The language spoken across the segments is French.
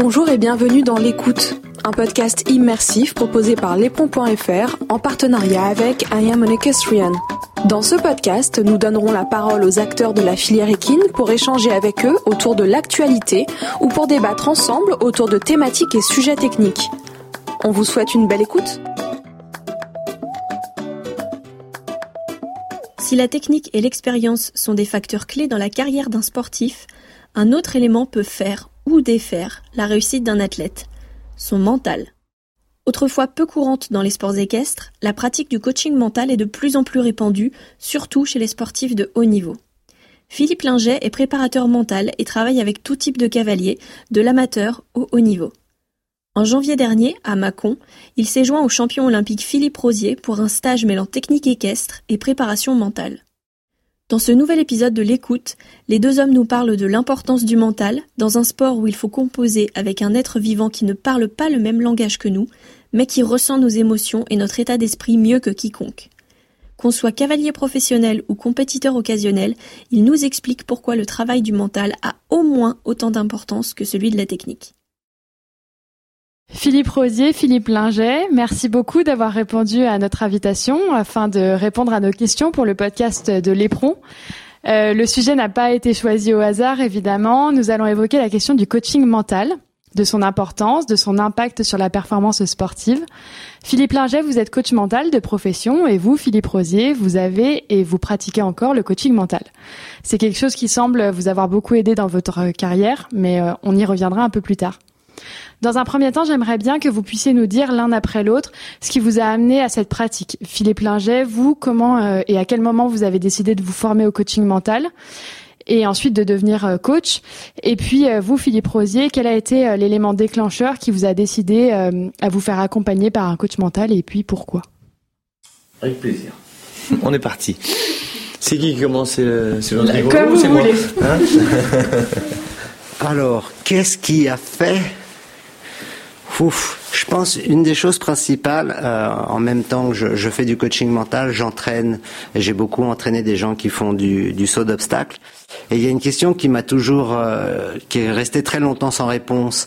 Bonjour et bienvenue dans L'écoute, un podcast immersif proposé par lespont.fr en partenariat avec I Am an Equestrian. Dans ce podcast, nous donnerons la parole aux acteurs de la filière équine pour échanger avec eux autour de l'actualité ou pour débattre ensemble autour de thématiques et sujets techniques. On vous souhaite une belle écoute. Si la technique et l'expérience sont des facteurs clés dans la carrière d'un sportif, un autre élément peut faire défaire la réussite d'un athlète, son mental. Autrefois peu courante dans les sports équestres, la pratique du coaching mental est de plus en plus répandue, surtout chez les sportifs de haut niveau. Philippe Linget est préparateur mental et travaille avec tout type de cavaliers, de l'amateur au haut niveau. En janvier dernier, à Mâcon, il s'est joint au champion olympique Philippe Rosier pour un stage mêlant technique équestre et préparation mentale. Dans ce nouvel épisode de l'écoute, les deux hommes nous parlent de l'importance du mental dans un sport où il faut composer avec un être vivant qui ne parle pas le même langage que nous, mais qui ressent nos émotions et notre état d'esprit mieux que quiconque. Qu'on soit cavalier professionnel ou compétiteur occasionnel, ils nous expliquent pourquoi le travail du mental a au moins autant d'importance que celui de la technique. Philippe Rosier, Philippe Linget, merci beaucoup d'avoir répondu à notre invitation afin de répondre à nos questions pour le podcast de l'Éperon. Euh, le sujet n'a pas été choisi au hasard, évidemment. Nous allons évoquer la question du coaching mental, de son importance, de son impact sur la performance sportive. Philippe Linget, vous êtes coach mental de profession et vous, Philippe Rosier, vous avez et vous pratiquez encore le coaching mental. C'est quelque chose qui semble vous avoir beaucoup aidé dans votre carrière, mais euh, on y reviendra un peu plus tard. Dans un premier temps, j'aimerais bien que vous puissiez nous dire l'un après l'autre ce qui vous a amené à cette pratique. Philippe Linget, vous, comment euh, et à quel moment vous avez décidé de vous former au coaching mental et ensuite de devenir euh, coach? Et puis euh, vous, Philippe Rosier, quel a été l'élément déclencheur qui vous a décidé à vous faire accompagner par un coach mental et puis pourquoi? Avec plaisir. On est parti. C'est qui qui commence C'est jean Comme vous voulez. Hein? Alors, qu'est-ce qui a fait Ouf, je pense une des choses principales, euh, en même temps que je, je fais du coaching mental, j'entraîne, j'ai beaucoup entraîné des gens qui font du, du saut d'obstacle. Et il y a une question qui m'a toujours, euh, qui est restée très longtemps sans réponse,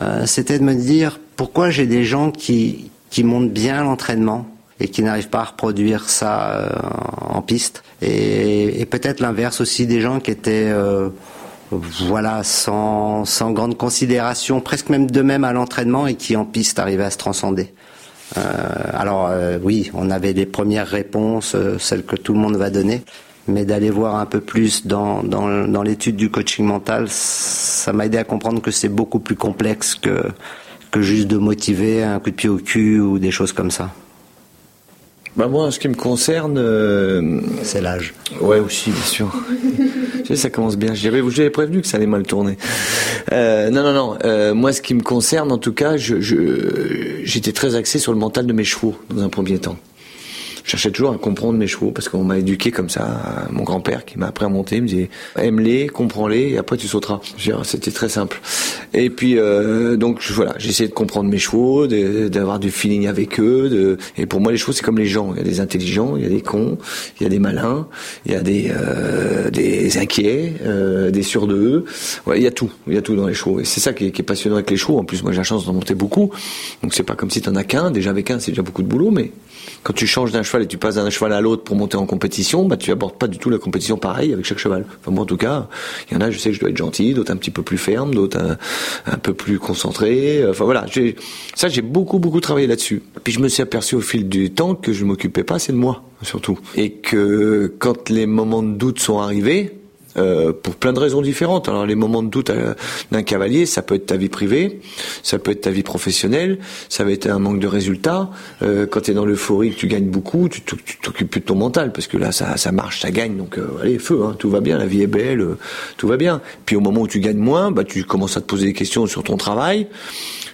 euh, c'était de me dire pourquoi j'ai des gens qui, qui montent bien l'entraînement et qui n'arrivent pas à reproduire ça euh, en piste? Et, et peut-être l'inverse aussi, des gens qui étaient euh, voilà, sans, sans grande considération, presque même de même à l'entraînement et qui en piste arrivaient à se transcender. Euh, alors euh, oui, on avait les premières réponses, euh, celles que tout le monde va donner, mais d'aller voir un peu plus dans, dans, dans l'étude du coaching mental, ça m'a aidé à comprendre que c'est beaucoup plus complexe que, que juste de motiver un coup de pied au cul ou des choses comme ça. Bah moi, en ce qui me concerne, euh... c'est l'âge. Ouais, aussi, bien sûr. ça commence bien. J'avais, j'avais prévenu que ça allait mal tourner. Euh, non, non, non. Euh, moi, ce qui me concerne, en tout cas, je, je, j'étais très axé sur le mental de mes chevaux dans un premier temps je cherchais toujours à comprendre mes chevaux parce qu'on m'a éduqué comme ça. Mon grand-père qui m'a appris à monter me disait aime-les, comprends-les et après tu sauteras. C'était très simple. Et puis euh, donc voilà, j'ai de comprendre mes chevaux, d'avoir du feeling avec eux. De... Et pour moi les chevaux c'est comme les gens. Il y a des intelligents, il y a des cons, il y a des malins, il y a des euh, des inquiets, euh, des sûrs. Ouais, il y a tout, il y a tout dans les chevaux. Et c'est ça qui est, qui est, passionnant avec les chevaux. En plus moi j'ai la chance d'en monter beaucoup. Donc c'est pas comme si t'en as qu'un. Déjà avec un c'est déjà beaucoup de boulot, mais quand tu changes d'un cheval et tu passes d'un cheval à l'autre pour monter en compétition, bah tu abordes pas du tout la compétition pareil avec chaque cheval. Enfin moi en tout cas, il y en a, je sais que je dois être gentil, d'autres un petit peu plus ferme, d'autres un, un, peu plus concentré. Enfin voilà, ça j'ai beaucoup beaucoup travaillé là-dessus. Puis je me suis aperçu au fil du temps que je m'occupais pas assez de moi surtout et que quand les moments de doute sont arrivés, euh, pour plein de raisons différentes. Alors les moments de doute euh, d'un cavalier, ça peut être ta vie privée, ça peut être ta vie professionnelle, ça va être un manque de résultats. Euh, quand tu es dans l'euphorie, tu gagnes beaucoup, tu t'occupes plus de ton mental parce que là ça, ça marche, ça gagne. Donc euh, allez feu, hein, tout va bien, la vie est belle, tout va bien. Puis au moment où tu gagnes moins, bah tu commences à te poser des questions sur ton travail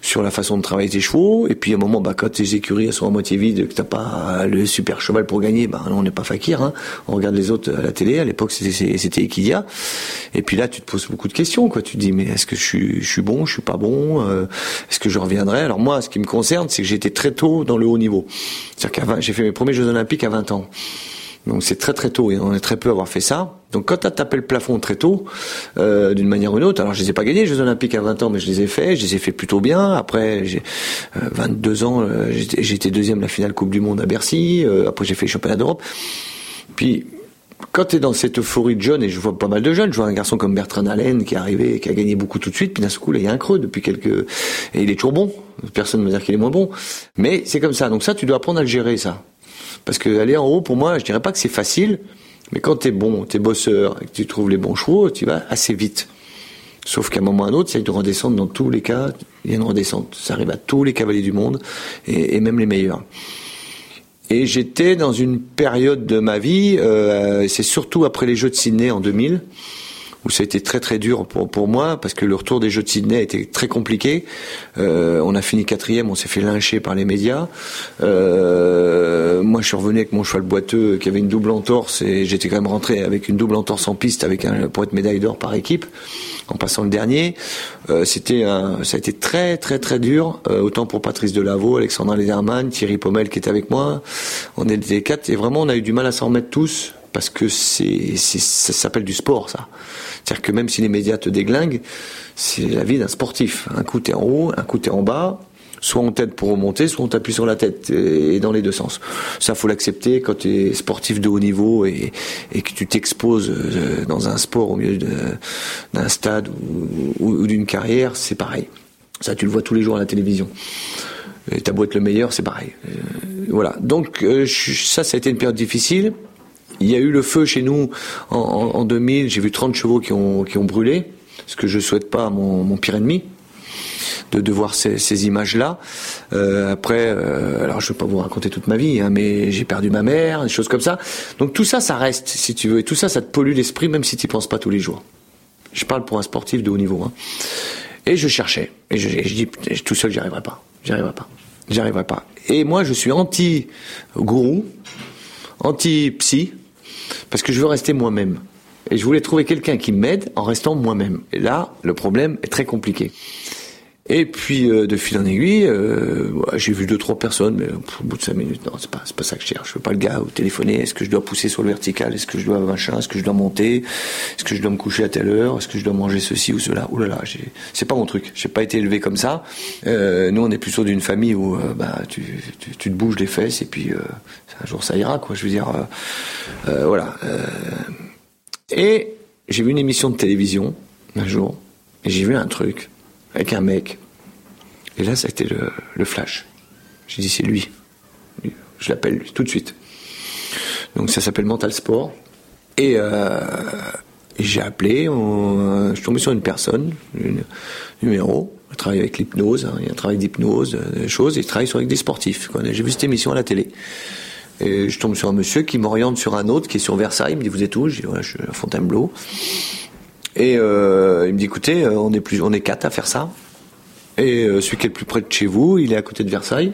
sur la façon de travailler tes chevaux. Et puis à un moment, bah, quand tes écuries sont à moitié vides, que t'as pas le super cheval pour gagner, bah, on n'est pas fakir. Hein. On regarde les autres à la télé. À l'époque, c'était c'était Equidia. Et puis là, tu te poses beaucoup de questions. Quoi. Tu te dis, mais est-ce que je suis, je suis bon, je suis pas bon euh, Est-ce que je reviendrai? Alors moi, ce qui me concerne, c'est que j'étais très tôt dans le haut niveau. C'est-à-dire j'ai fait mes premiers Jeux Olympiques à 20 ans. Donc c'est très très tôt et on est très peu à avoir fait ça. Donc quand tu as tapé le plafond très tôt, euh, d'une manière ou d'une autre, alors je les ai pas gagnés les Jeux Olympiques à 20 ans, mais je les ai faits, je les ai fait plutôt bien. Après, j'ai 22 ans, j'étais deuxième la finale Coupe du Monde à Bercy. après, j'ai fait le championnat d'Europe. Puis quand tu es dans cette euphorie de jeunes, et je vois pas mal de jeunes, je vois un garçon comme Bertrand Allen qui est arrivé et qui a gagné beaucoup tout de suite, puis d'un coup, là, il y a un creux depuis quelques... Et il est toujours bon. Personne ne va dire qu'il est moins bon. Mais c'est comme ça. Donc ça, tu dois apprendre à le gérer, ça. Parce que aller en haut, pour moi, je dirais pas que c'est facile, mais quand tu es bon, tu es bosseur, et que tu trouves les bons chevaux, tu vas assez vite. Sauf qu'à un moment ou à un autre, il y a une redescente dans tous les cas. Il y a une redescente. Ça arrive à tous les cavaliers du monde, et, et même les meilleurs. Et j'étais dans une période de ma vie, euh, c'est surtout après les Jeux de Sydney en 2000, où ça a été très très dur pour, pour moi, parce que le retour des Jeux de Sydney été très compliqué. Euh, on a fini quatrième, on s'est fait lyncher par les médias. Euh, moi, je suis revenu avec mon cheval boiteux qui avait une double entorse, et j'étais quand même rentré avec une double entorse en piste, avec un, pour être médaille d'or par équipe en passant le dernier. Euh, c'était ça a été très très très dur, autant pour Patrice Delaveau, Alexandre Lederman, Thierry Pommel qui était avec moi. On était quatre et vraiment on a eu du mal à s'en remettre tous parce que c'est, ça s'appelle du sport ça. C'est-à-dire que même si les médias te déglinguent, c'est la vie d'un sportif. Un coup t'es en haut, un coup t'es en bas soit on t'aide pour remonter, soit on t'appuie sur la tête, et dans les deux sens. Ça, faut l'accepter quand tu es sportif de haut niveau et, que tu t'exposes euh, dans un sport au milieu d'un stade ou, d'une carrière, c'est pareil. Ça, tu le vois tous les jours à la télévision. Et ta boîte le meilleur, c'est pareil. Euh, voilà. Donc euh, ça, ça a été une période difficile. Il y a eu le feu chez nous en, en 2000. J'ai vu 30 chevaux qui ont, brûlé, ce que je souhaite pas à mon, pire ennemi de, de voir ces, images-là. Euh, après, euh, alors je vais pas vous raconter toute ma vie, hein, mais j'ai perdu ma mère, des choses comme ça. Donc tout ça, ça reste, si tu veux, et tout ça, ça te pollue l'esprit, même si tu penses pas tous les jours. Je parle pour un sportif de haut niveau. Hein. Et je cherchais, et je, je dis, tout seul, j'y arriverai pas, j'y arriverai pas, j'y arriverai pas. Et moi, je suis anti-gourou, anti-psy, parce que je veux rester moi-même. Et je voulais trouver quelqu'un qui m'aide en restant moi-même. Et là, le problème est très compliqué. Et puis euh, de fil en aiguille, euh, j'ai vu deux trois personnes, mais au bout de cinq minutes, non, c'est pas pas ça que je cherche. Je veux pas le gars au téléphoner. Est-ce que je dois pousser sur le vertical? Est-ce que je dois machin? Est-ce que je dois monter? Est-ce que je dois me coucher à telle heure? Est-ce que je dois manger ceci ou cela? Ouh là là, c'est pas mon truc. J'ai pas été élevé comme ça. Euh, nous, on est plutôt d'une famille où bah tu, tu, tu, te bouges les fesses et puis un jour ça ira quoi. Je veux dire, voilà. et j'ai vu une émission de télévision un jour et j'ai vu un truc avec un mec. Et là, ça a été le, flash. J'ai dit, c'est lui. Je l'appelle tout de suite. Donc ça s'appelle Mental Sport. Et euh, j'ai appelé, je suis tombé sur une personne, numéro, il travaille avec l'hypnose, hein, il y a un travail d'hypnose, euh, des choses, et il travaille sur avec des sportifs. J'ai vu cette émission à la télé. Et je tombe sur un monsieur qui m'oriente sur un autre qui est sur Versailles, il me dit vous êtes où? Je dis voilà, je suis à Fontainebleau. Et euh, il me dit écoutez, euh, on est plus, on est quatre à faire ça. Et euh, celui qui est le plus près de chez vous, il est à côté de Versailles.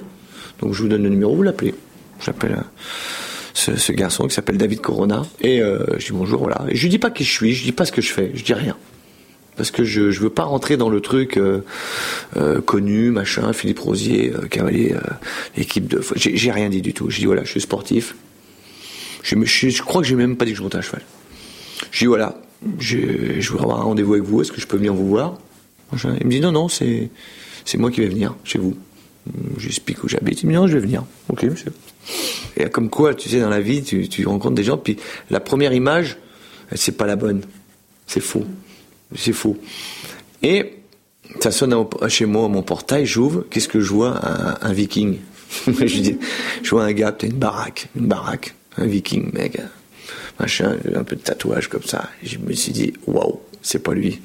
Donc je vous donne le numéro, vous l'appelez. J'appelle ce, ce, garçon qui s'appelle David Corona. Et je dis bonjour, voilà. Et je lui dis pas qui je suis, je dis pas ce que je fais, je dis rien. Parce que je je veux pas rentrer dans le truc connu, machin, Philippe Rosier, cavalier, équipe de. J'ai rien dit du tout. Je dis voilà, je suis sportif. Je, crois que j'ai même pas dit que je montais à cheval. Je dis voilà, je, je voudrais avoir un rendez-vous avec vous, est-ce que je peux venir vous voir? Il me dit non, non, c'est, c'est moi qui vais venir chez vous. J'explique où j'habite, il me dit non, je vais venir. Ok, monsieur. Et comme quoi, tu sais, dans la vie, tu, tu rencontres des gens, puis la première image, c'est pas la bonne. C'est faux. C'est faux. Et ça sonne chez moi à mon portail, j'ouvre, qu'est-ce que je vois? Un, viking. je, dis, je vois un gars, peut-être une baraque, une baraque, un viking, mec machin, un peu de tatouage comme ça. Je me suis dit, waouh, c'est pas lui.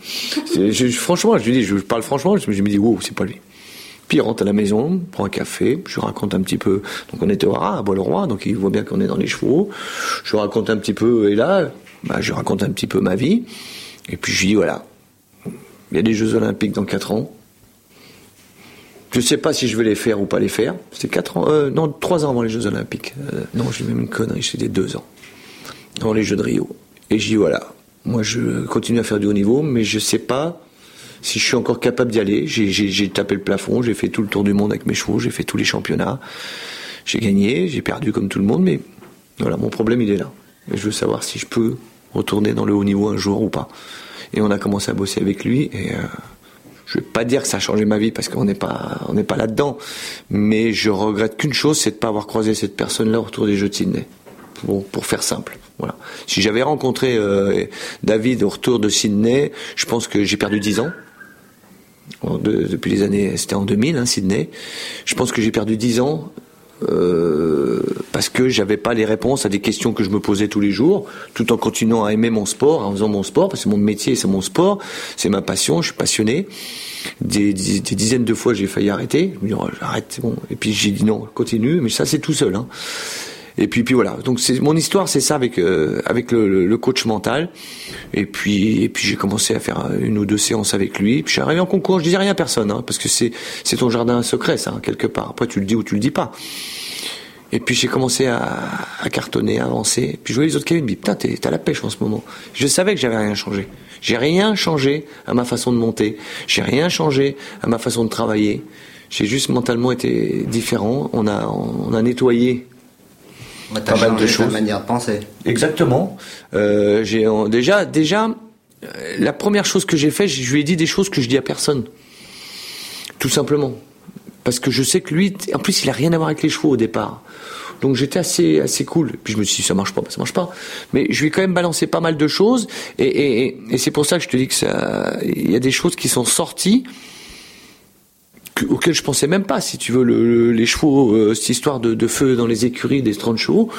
Franchement, je lui dis, je parle franchement, je me dis, waouh, c'est pas lui. Puis il rentre à la maison, prend un café, je lui raconte un petit peu. Donc on était au à Bois-le-Roi, donc il voit bien qu'on est dans les chevaux. Je lui raconte un petit peu, et là, bah, je raconte un petit peu ma vie. Et puis je lui dis, voilà, il y a des Jeux Olympiques dans 4 ans. Je sais pas si je vais les faire ou pas les faire. C'est 4 ans, euh, non, 3 ans avant les Jeux Olympiques. Euh, non, j'ai même une connerie, c'était 2 ans dans les Jeux de Rio. Et j'ai dit voilà, moi je continue à faire du haut niveau, mais je sais pas si je suis encore capable d'y aller. J'ai tapé le plafond, j'ai fait tout le tour du monde avec mes chevaux, j'ai fait tous les championnats, j'ai gagné, j'ai perdu comme tout le monde, mais voilà, mon problème il est là. Et je veux savoir si je peux retourner dans le haut niveau un jour ou pas. Et on a commencé à bosser avec lui et euh, je vais pas dire que ça a changé ma vie parce qu'on n'est pas pas là-dedans, mais je regrette qu'une chose, c'est de pas avoir croisé cette personne-là autour des Jeux de Sydney. Pour, pour faire simple, voilà. Si j'avais rencontré euh, David au retour de Sydney, je pense que j'ai perdu 10 ans. De, depuis les années, c'était en 2000, hein, Sydney. Je pense que j'ai perdu 10 ans euh, parce que j'avais pas les réponses à des questions que je me posais tous les jours, tout en continuant à aimer mon sport, en faisant mon sport, parce que mon métier c'est mon sport, c'est ma passion, je suis passionné. Des, dizaines de fois j'ai failli arrêter, je me dis oh, j'arrête, bon. Et puis j'ai dit non, continue, mais ça c'est tout seul. Hein. Et puis, puis voilà. Donc c'est mon histoire, c'est ça avec euh, avec le, coach mental. Et puis et puis j'ai commencé à faire une ou deux séances avec lui. Puis je arrivé en concours, je disais rien à personne, hein, parce que c'est c'est ton jardin secret, ça hein, quelque part. Après tu le dis ou tu le dis pas. Et puis j'ai commencé à, cartonner, à avancer. Puis je voyais les autres qui me putain t'es à la pêche en ce moment. Je savais que j'avais rien changé. J'ai rien changé à ma façon de monter. J'ai rien changé à ma façon de travailler. J'ai juste mentalement été différent. On a on a nettoyé pas mal de choses. manière de penser. Exactement. Euh, j'ai déjà, déjà, euh, la première chose que j'ai fait, je lui ai dit des choses que je dis à personne. Tout simplement. Parce que je sais que lui, en plus, il a rien à voir avec les chevaux au départ. Donc j'étais assez assez cool. Puis je me suis dit ça marche pas, ça marche pas. Mais je lui ai quand même balancé pas mal de choses et, et, et c'est pour ça que je te dis que ça, il y a des choses qui sont sorties auquel je pensais même pas. Si tu veux, le, les chevaux, euh, cette histoire de, feu dans les écuries des 30 chevaux,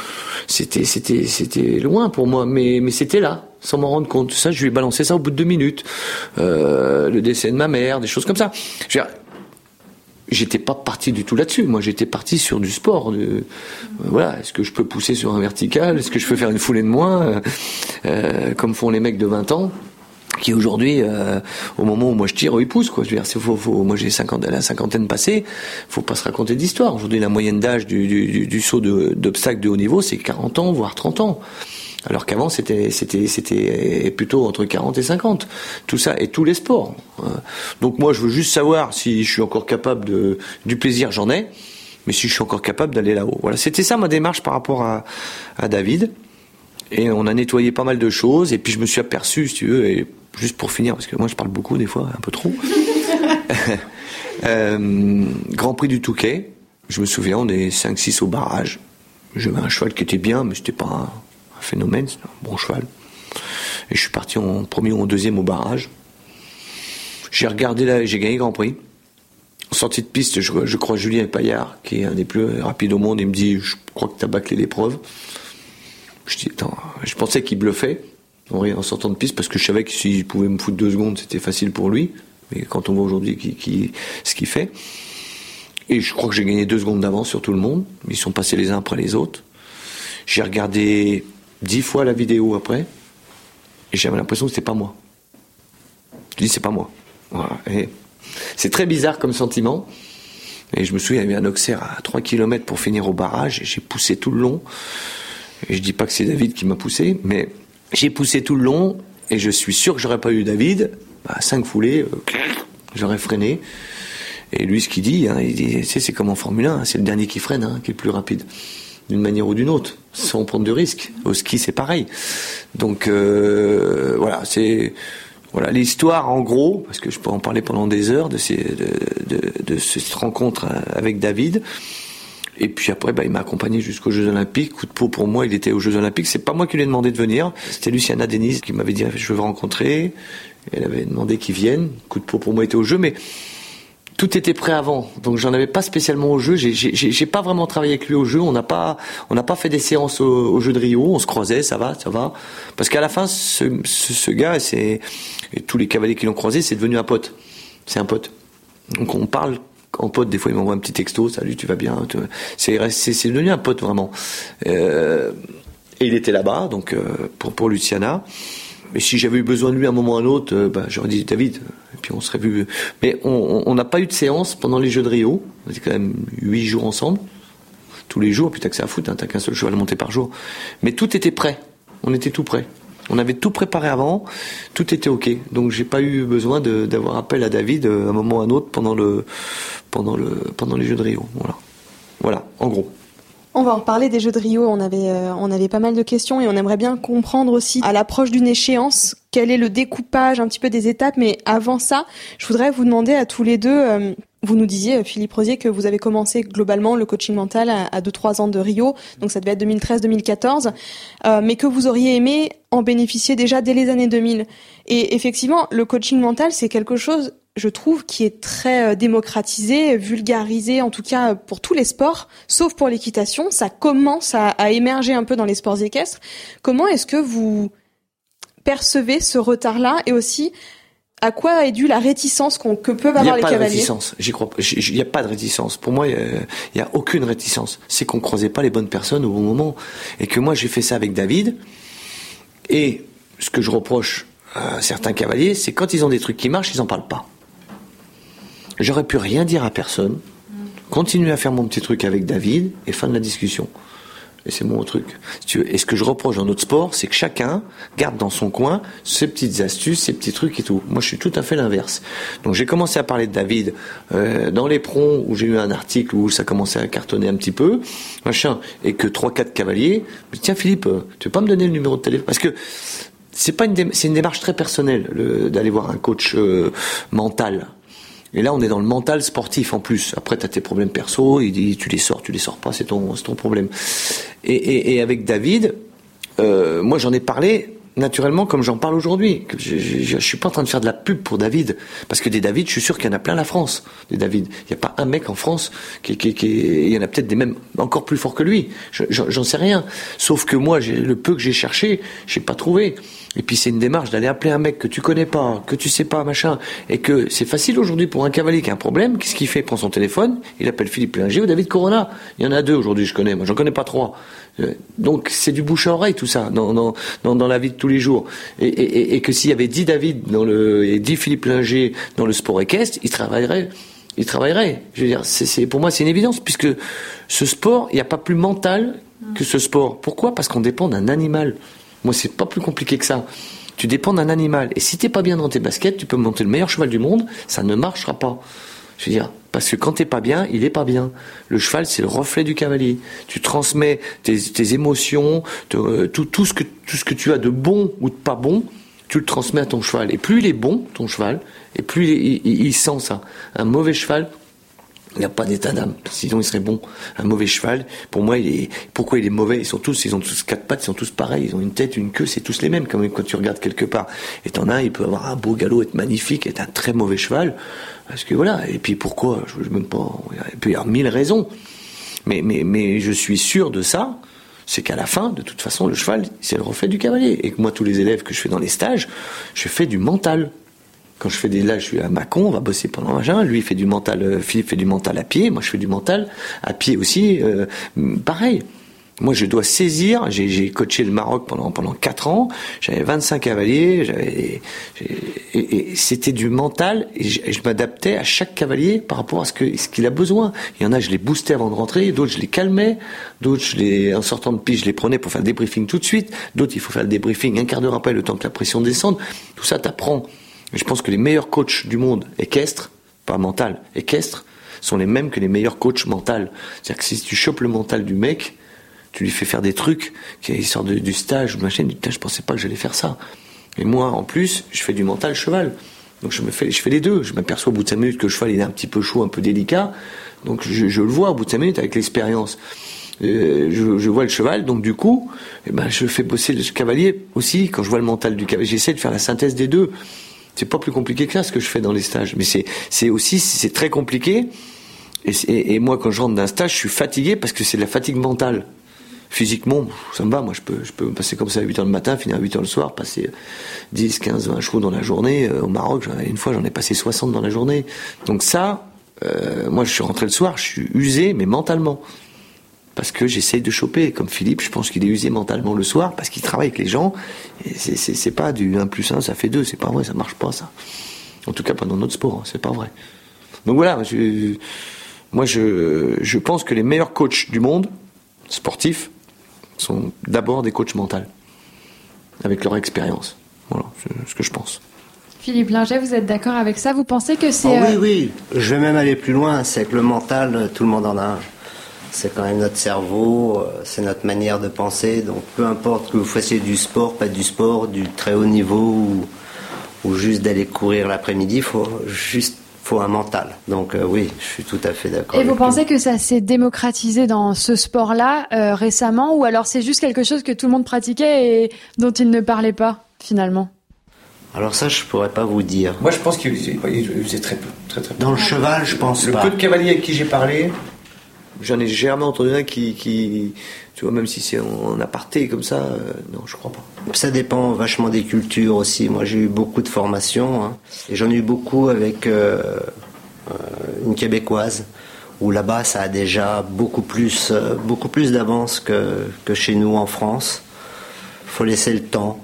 c'était, c'était, c'était loin pour moi, mais, c'était là, sans m'en rendre compte. Ça, je lui ai balancé ça au bout de deux minutes. Euh, le décès de ma mère, des choses comme ça. Je veux dire, j'étais pas parti du tout là-dessus. Moi, j'étais parti sur du sport. De, voilà, est-ce que je peux pousser sur un vertical? Est-ce que je peux faire une foulée de moins, euh, comme font les mecs de 20 ans? Qui aujourd'hui, euh, au moment où moi je tire, il pousse quoi. Je veux dire, faut, moi j'ai 50, la cinquantaine passée, faut pas se raconter d'histoire. Aujourd'hui, la moyenne d'âge du, saut d'obstacle de, haut niveau, c'est 40 ans, voire 30 ans. Alors qu'avant, c'était, c'était, plutôt entre 40 et 50. Tout ça, et tous les sports. Euh, donc moi, je veux juste savoir si je suis encore capable de, du plaisir, j'en ai, mais si je suis encore capable d'aller là-haut. Voilà, c'était ça ma démarche par rapport à, à David. Et on a nettoyé pas mal de choses, et puis je me suis aperçu, si tu veux, juste pour finir, parce que moi je parle beaucoup des fois, un peu trop. euh, Grand Prix du Touquet, je me souviens, on est 5-6 au barrage. J'avais un cheval qui était bien, mais c'était pas un, un phénomène, c'était un bon cheval. Et je suis parti en premier ou en deuxième au barrage. J'ai regardé là, j'ai gagné Grand Prix. En sortie de piste, je, je, crois Julien Paillard, qui est un des plus rapides au monde, il me dit Je crois que tu as bâclé l'épreuve. Je dis Attends, je pensais qu'il bluffait en sortant de piste parce que je savais que s'il pouvait me foutre deux secondes, c'était facile pour lui. Mais quand on voit aujourd'hui ce qu'il fait, et je crois que j'ai gagné deux secondes d'avance sur tout le monde. Ils sont passés les uns après les autres. J'ai regardé dix fois la vidéo après, et j'avais l'impression que c'était pas moi. Je dis c'est pas moi. C'est très bizarre comme sentiment. Et je me souviens, il y avait un Auxerre à 3 km pour finir au barrage, et j'ai poussé tout le long. Et je dis pas que c'est David qui m'a poussé, mais j'ai poussé tout le long et je suis sûr que j'aurais pas eu David. Bah, cinq foulées, euh, j'aurais freiné. Et lui, ce qu'il dit, hein, il dit, c'est comme en Formule 1, c'est le dernier qui freine, hein, qui est le plus rapide, d'une manière ou d'une autre, sans prendre de risques. Au ski, c'est pareil. Donc euh, voilà, c'est voilà l'histoire en gros, parce que je peux en parler pendant des heures de, ces, de, de, de cette rencontre avec David. Et puis après, bah, il m'a accompagné jusqu'aux Jeux Olympiques. Coup de peau pour moi, il était aux Jeux Olympiques. C'est pas moi qui lui ai demandé de venir. C'était Luciana Denise qui m'avait dit je veux rencontrer. Elle avait demandé qu'il vienne. Coup de peau pour moi était au jeu, mais tout était prêt avant, donc j'en avais pas spécialement au jeu. J'ai pas vraiment travaillé avec lui au jeu. On n'a pas, pas fait des séances au, jeu de Rio. On se croisait, ça va, ça va. Parce qu'à la fin, ce, gars et tous les cavaliers qui l'ont croisé, c'est devenu un pote. C'est un pote. Donc on parle en pote, des fois, il m'envoie un petit texto, salut, tu vas bien. C'est devenu un pote vraiment. Euh, et il était là-bas, donc euh, pour, Luciana. Mais si j'avais eu besoin de lui à un moment ou à un autre, euh, bah, j'aurais dit David, et puis on serait vu. Mais on n'a pas eu de séance pendant les Jeux de Rio. On était quand même huit jours ensemble, tous les jours. Puis t'as que ça à foutre, hein, t'as qu'un seul cheval à monter par jour. Mais tout était prêt. On était tout prêt. On avait tout préparé avant, tout était ok. Donc j'ai pas eu besoin d'avoir appel à David à un moment ou à un autre pendant le les Jeux de Rio. Voilà, voilà, en gros. On va en reparler des Jeux de Rio. On avait, euh, on avait pas mal de questions et on aimerait bien comprendre aussi à l'approche d'une échéance quel est le découpage un petit peu des étapes. Mais avant ça, je voudrais vous demander à tous les deux. Euh, vous nous disiez, euh, Philippe Rosier, que vous avez commencé globalement le coaching mental à 2-3 ans de Rio, donc ça devait être 2013-2014, mais que vous auriez aimé en bénéficier déjà dès les années 2000. Et effectivement, le coaching mental, c'est quelque chose je trouve, qui est très euh, démocratisé, vulgarisé, en tout cas pour tous les sports, sauf pour l'équitation. Ça commence à, émerger un peu dans les sports équestres. Comment est-ce que vous percevez ce retard-là et aussi à quoi est due la réticence qu'on, que peuvent avoir les cavaliers Il n'y a pas de réticence, j'y crois Il n'y a pas de réticence. Pour moi, il n'y a, aucune réticence. C'est qu'on croisait pas les bonnes personnes au bon moment. Et que moi, j'ai fait ça avec David. Et ce que je reproche à certains cavaliers, c'est quand ils ont des trucs qui marchent, ils n'en parlent pas. J'aurais pu rien dire à personne, continuer à faire mon petit truc avec David et fin de la discussion. Et c'est mon truc. Et ce que je reproche dans notre sport, c'est que chacun garde dans son coin ses petites astuces, ses petits trucs et tout. Moi, je suis tout à fait l'inverse. Donc, j'ai commencé à parler de David euh, dans les prongs où j'ai eu un article où ça commençait à cartonner un petit peu, machin, et que trois, quatre cavaliers. Mais tiens, Philippe, tu veux pas me donner le numéro de téléphone? Parce que c'est pas une, une démarche très personnelle d'aller voir un coach euh, mental. Et là, on est dans le mental sportif en plus. Après, tu as tes problèmes perso, il dit tu les sors, tu les sors pas, c'est ton, ton problème. Et, et, et avec David, euh, moi j'en ai parlé naturellement comme j'en parle aujourd'hui. Je, je, suis pas en train de faire de la pub pour David, parce que des David, je suis sûr qu'il y en a plein la France. Des David, il n'y a pas un mec en France qui, qui, il y en a peut-être des mêmes encore plus forts que lui. J'en sais rien. Sauf que moi, le peu que j'ai cherché, j'ai pas trouvé. Et puis c'est une démarche d'aller appeler un mec que tu connais pas, que tu sais pas, machin, et que c'est facile aujourd'hui pour un cavalier qui a un problème. Qu'est-ce qu'il fait? Il prend son téléphone, il appelle Philippe Linger ou David Corona. Il y en a deux aujourd'hui, je connais. Moi, j'en connais pas trois. Euh, donc c'est du bouche à oreille tout ça dans, dans, dans, la vie de tous jours. Et, que s'il y avait dix David dans le, et dix Philippe Linger dans le sport équestre, ils travailleraient il travaillerait. Je veux dire, c'est, pour moi, c'est une évidence, puisque ce sport, il n'y a pas plus mental que ce sport. Pourquoi? Parce qu'on dépend d'un animal. Moi, c'est pas plus compliqué que ça. Tu dépends d'un animal. Et si t'es pas bien dans tes baskets, tu peux monter le meilleur cheval du monde, ça ne marchera pas. Je veux dire, parce que quand t'es pas bien, il est pas bien. Le cheval, c'est le reflet du cavalier. Tu transmets tes, émotions, euh, tout, ce que, tu as de bon ou de pas bon, tu le transmets à ton cheval. Et plus il est bon, ton cheval, et plus il sent ça. Un mauvais cheval, il n'y a pas d'état d'âme. Sinon, il serait bon. Un mauvais cheval, pour moi, il est, pourquoi il est mauvais? Ils sont tous, ils ont tous quatre pattes, ils sont tous pareils. Ils ont une tête, une queue, c'est tous les mêmes, quand tu regardes quelque part. Et t'en as un, il peut avoir un beau galop, être magnifique, être un très mauvais cheval. Parce que voilà. Et puis pourquoi? Je, je même pas, il peut y avoir mille raisons. Mais, mais, mais je suis sûr de ça. C'est qu'à la fin, de toute façon, le cheval, c'est le reflet du cavalier. Et que moi, tous les élèves que je fais dans les stages, je fais du mental. Quand je fais des là, je suis à Mâcon, on va bosser pendant un jour. Lui, fait du mental, euh, Philippe fait du mental à pied. Moi, je fais du mental à pied aussi. Euh, pareil. Moi, je dois saisir. J'ai coaché le Maroc pendant pendant quatre ans. J'avais 25 cavaliers. J'avais et, et c'était du mental. Et je, m'adaptais à chaque cavalier par rapport à ce que ce qu'il a besoin. Il y en a, je les boostais avant de rentrer. D'autres, je les calmais. D'autres, en sortant de piste, je les prenais pour faire le débriefing tout de suite. D'autres, il faut faire le débriefing un quart d'heure après, le temps que la pression descende. Tout ça, t'apprends. Je pense que les meilleurs coachs du monde équestre, pas mental, équestre, sont les mêmes que les meilleurs coachs mental. C'est-à-dire que si tu chopes le mental du mec, tu lui fais faire des trucs, qui sort de, du stage, machin, putain, je pensais pas que j'allais faire ça. Et moi, en plus, je fais du mental cheval. Donc je me fais, je fais les deux. Je m'aperçois au bout de cinq minutes que le cheval il est un petit peu chaud, un peu délicat. Donc je, je le vois au bout de cinq minutes avec l'expérience. Euh, je, je, vois le cheval, donc du coup, eh ben, je fais bosser le cavalier aussi. Quand je vois le mental du cavalier, j'essaie de faire la synthèse des deux. C'est pas plus compliqué que ça ce que je fais dans les stages, mais c'est c'est aussi c'est très compliqué. Et, moi, quand je rentre d'un stage, je suis fatigué parce que c'est de la fatigue mentale. Physiquement, ça me va. Moi, je peux, je peux passer comme ça à 8 heures le matin, finir à 8 heures le soir, passer 10, 15, 20 chevaux dans la journée. Euh, au Maroc, une fois, j'en ai passé 60 dans la journée. Donc ça, euh, moi, je suis rentré le soir, je suis usé, mais mentalement parce que j'essaye de choper. Comme Philippe, je pense qu'il est usé mentalement le soir parce qu'il travaille avec les gens. Et c'est pas du 1 plus 1, ça fait 2. C'est pas vrai, ça marche pas, ça. En tout cas, pas dans notre sport, hein, c'est pas vrai. Donc voilà, je, moi je, je pense que les meilleurs coachs du monde, sportifs, sont d'abord des coachs mentaux, avec leur expérience. Voilà, c'est ce que je pense. Philippe Linger, vous êtes d'accord avec ça? Vous pensez que c'est... Oh oui, oui, je vais même aller plus loin, c'est que le mental, tout le monde en a un. C'est quand même notre cerveau, euh, c'est notre manière de penser. Donc peu importe que vous fassiez du sport, pas du sport, du très haut niveau ou, ou juste d'aller courir l'après-midi, il faut juste faut un mental. Donc euh, oui, je suis tout à fait d'accord. Et vous pensez que ça s'est démocratisé dans ce sport-là euh, récemment ou alors c'est juste quelque chose que tout le monde pratiquait et dont il ne parlait pas finalement? Alors ça, je pourrais pas vous dire. Moi, je pense qu'il faisait très peu, très très peu. Dans le cheval, je pense le pas. Le peu de cavaliers avec qui j'ai parlé, J'en ai jamais entendu un qui, tu vois, même si c'est en aparté comme ça, euh, non, je crois pas. Ça dépend vachement des cultures aussi. Moi, j'ai eu beaucoup de formations, hein, et j'en ai eu beaucoup avec euh, euh, une québécoise, où là-bas, ça a déjà beaucoup plus, beaucoup plus d'avance que, que chez nous en France. Faut laisser le temps.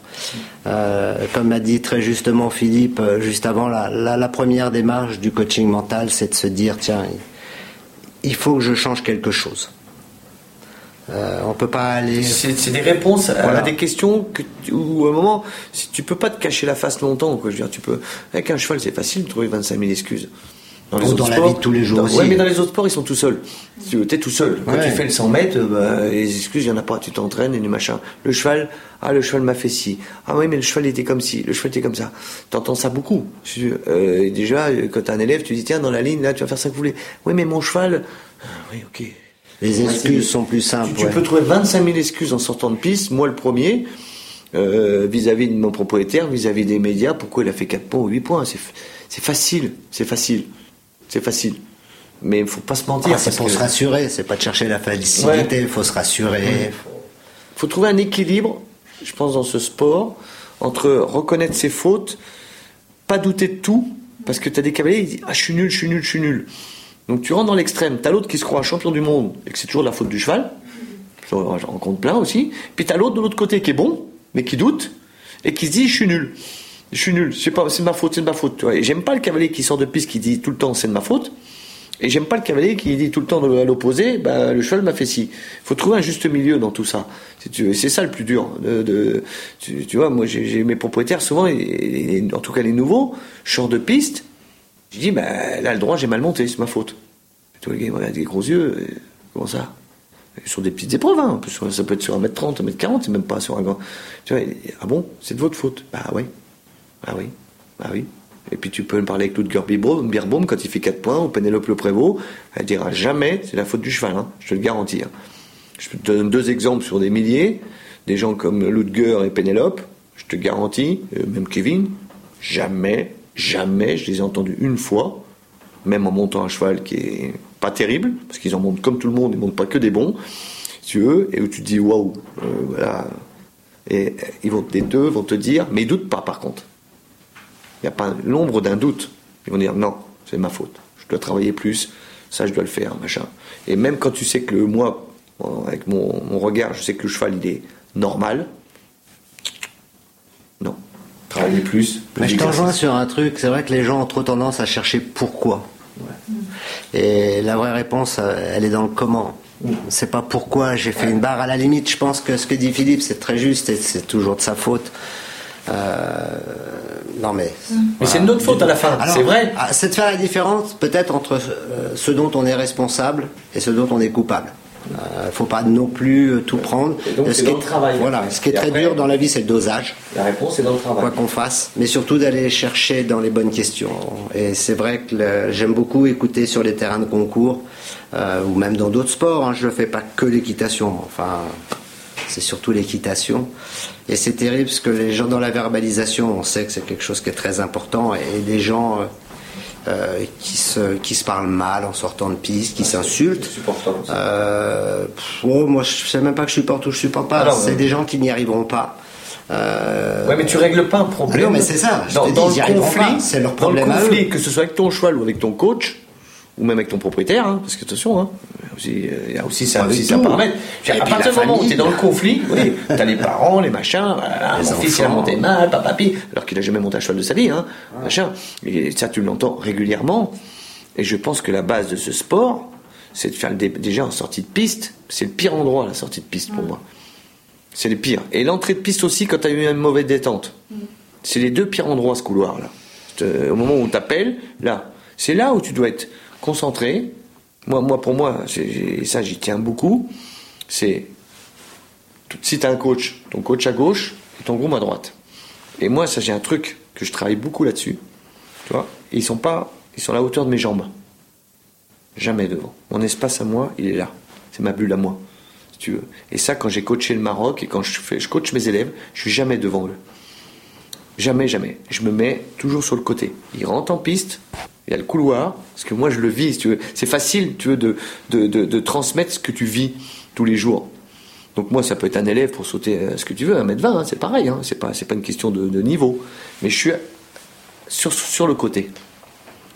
comme a dit très justement Philippe, juste avant, la, la première démarche du coaching mental, c'est de se dire, tiens, il faut que je change quelque chose. Euh, on peut pas aller. C'est des réponses à des questions que où à un moment, si tu peux pas te cacher la face longtemps, quoi. Je veux dire, tu peux avec un cheval, c'est facile de trouver 25 000 excuses. Dans, les dans la vie de tous les jours aussi. Ouais, mais dans les autres sports, ils sont tout seuls. Tu es tout seul. Quand tu fais le 100 mètres, bah, les excuses, il y en a pas. Tu t'entraînes et du machin. Le cheval, ah, le cheval m'a fait ci. Ah oui, mais le cheval était comme ci. Le cheval était comme ça. T'entends ça beaucoup. Euh, déjà, quand t'as un élève, tu dis, tiens, dans la ligne, là, tu vas faire ça que vous voulez. Oui, mais mon cheval, ah, oui, ok. Les excuses sont plus simples. Tu, peux trouver 25 000 excuses en sortant de piste. Moi, le premier, euh, vis-à-vis de mon propriétaire, vis-à-vis des médias, pourquoi il a fait 4 points ou 8 points. C'est facile. C'est facile. C'est facile. Mais il faut pas se mentir. Ah, c'est pour se rassurer, c'est pas de chercher la facilité, il faut se rassurer. Il faut trouver un équilibre, je pense, dans ce sport, entre reconnaître ses fautes, pas douter de tout, parce que tu as des cavaliers qui disent Ah, je suis nul, je suis nul, je suis nul. Donc tu rentres dans l'extrême, tu as l'autre qui se croit champion du monde, et que c'est toujours la faute du cheval. J'en rencontre plein aussi. Puis tu as l'autre de l'autre côté qui est bon, mais qui doute, et qui se dit Je suis nul je suis nul, c'est de ma faute, c'est de ma faute. Tu vois. Et j'aime pas le cavalier qui sort de piste qui dit tout le temps c'est de ma faute. Et j'aime pas le cavalier qui dit tout le temps à l'opposé, bah, le cheval m'a fait ci. Il faut trouver un juste milieu dans tout ça. C'est ça le plus dur. Tu, vois, moi j'ai mes propriétaires souvent, et, en tout cas les nouveaux, je sors de piste, je dis, bah, là le droit j'ai mal monté, c'est ma faute. Et toi les gars ils regardent des gros yeux, comment ça? Sur des petites épreuves, hein. ça peut être sur 1m30, 1m40, c'est même pas sur un grand. Tu vois, ah bon, c'est de votre faute. Bah ouais. Ah oui, ah oui. Et puis tu peux me parler avec Ludger Birbaum quand il fait 4 points, ou Pénélope Le Prévost, elle dira jamais c'est la faute du cheval, hein, je te le garantis. Hein. Je te donne deux exemples sur des milliers, des gens comme Ludger et Pénélope, je te garantis, euh, même Kevin, jamais, jamais, je les ai entendus une fois, même en montant un cheval qui est pas terrible, parce qu'ils en montent comme tout le monde, ils montent pas que des bons, si tu veux, et où tu te dis waouh, euh, voilà. Et euh, ils vont, les deux vont te dire, mais ils doutent pas par contre. Il n'y a pas l'ombre d'un doute. Ils vont dire non, c'est ma faute. Je dois travailler plus, ça je dois le faire, machin. Et même quand tu sais que moi, avec mon, regard, je sais que le cheval il est normal, non. Travailler plus. Mais je te rejoins sur un truc, c'est vrai que les gens ont trop tendance à chercher pourquoi. Et la vraie réponse, elle est dans le comment. C'est pas pourquoi j'ai fait une barre. À la limite, je pense que ce que dit Philippe, c'est très juste et c'est toujours de sa faute. Euh, non mais. Mais c'est de notre faute à la fin, c'est vrai. Ah, c'est de faire la différence peut-être entre euh, ce dont on est responsable et ce dont on est coupable. Il euh, ne faut pas non plus tout prendre. donc, ce, qui est, travail, voilà, ce qui est très dur dans la vie, c'est le dosage. La réponse est dans le travail. Quoi qu'on fasse, mais surtout d'aller chercher dans les bonnes questions. Et c'est vrai que j'aime beaucoup écouter sur les terrains de concours, ou même dans d'autres sports. Hein. je ne fais pas que l'équitation. Enfin, c'est surtout l'équitation. Et c'est terrible parce que les gens dans la verbalisation, on sait que c'est quelque chose qui est très important, et des gens euh, euh, qui, se, qui se parlent mal en sortant de piste, qui s'insultent. Euh, oh, moi, je sais même pas que je supporte ou je supporte pas. C'est des gens qui n'y arriveront pas. Euh... Ouais, mais tu règles pas un problème. non, mais c'est ça. dans, le conflit, c'est leur problème. Dans le conflit, que ce soit avec ton cheval ou avec ton coach, ou même avec ton propriétaire, hein, parce que attention, hein, il y a aussi ça, aussi ça paramètre. À partir du moment où tu es dans le conflit, oui, tu as les parents, les machins, voilà, mon fils il a monté mal, papa, papi, alors qu'il a jamais monté à cheval de sa vie, hein, machin. Et ça, tu l'entends régulièrement. Et je pense que la base de ce sport, c'est de faire le déjà en sortie de piste. C'est le pire endroit, la sortie de piste pour moi. C'est le pire. Et l'entrée de piste aussi quand tu as eu une mauvaise détente. C'est les deux pires endroits, ce couloir-là. Au moment où on t'appelle, là, c'est là où tu dois être concentré, Moi, moi pour moi, ça j'y tiens beaucoup, c'est si tu as un coach, ton coach à gauche et ton groom à droite. Et moi, ça j'ai un truc que je travaille beaucoup là-dessus. Tu vois? Ils sont pas, ils sont à la hauteur de mes jambes. Jamais devant. Mon espace à moi, il est là. C'est ma bulle à moi, si tu veux. Et ça, quand j'ai coaché le Maroc et quand je, fais, je coach mes élèves, je suis jamais devant eux. Jamais, jamais. Je me mets toujours sur le côté. Ils rentrent en piste, il y a le couloir, parce que moi je le vis, tu veux. C'est facile, tu veux, de, de, de, transmettre ce que tu vis tous les jours. Donc moi, ça peut être un élève pour sauter euh, ce que tu veux, 1m20, hein, c'est pareil, hein, c'est pas, pas une question de, niveau. Mais je suis sur, sur le côté.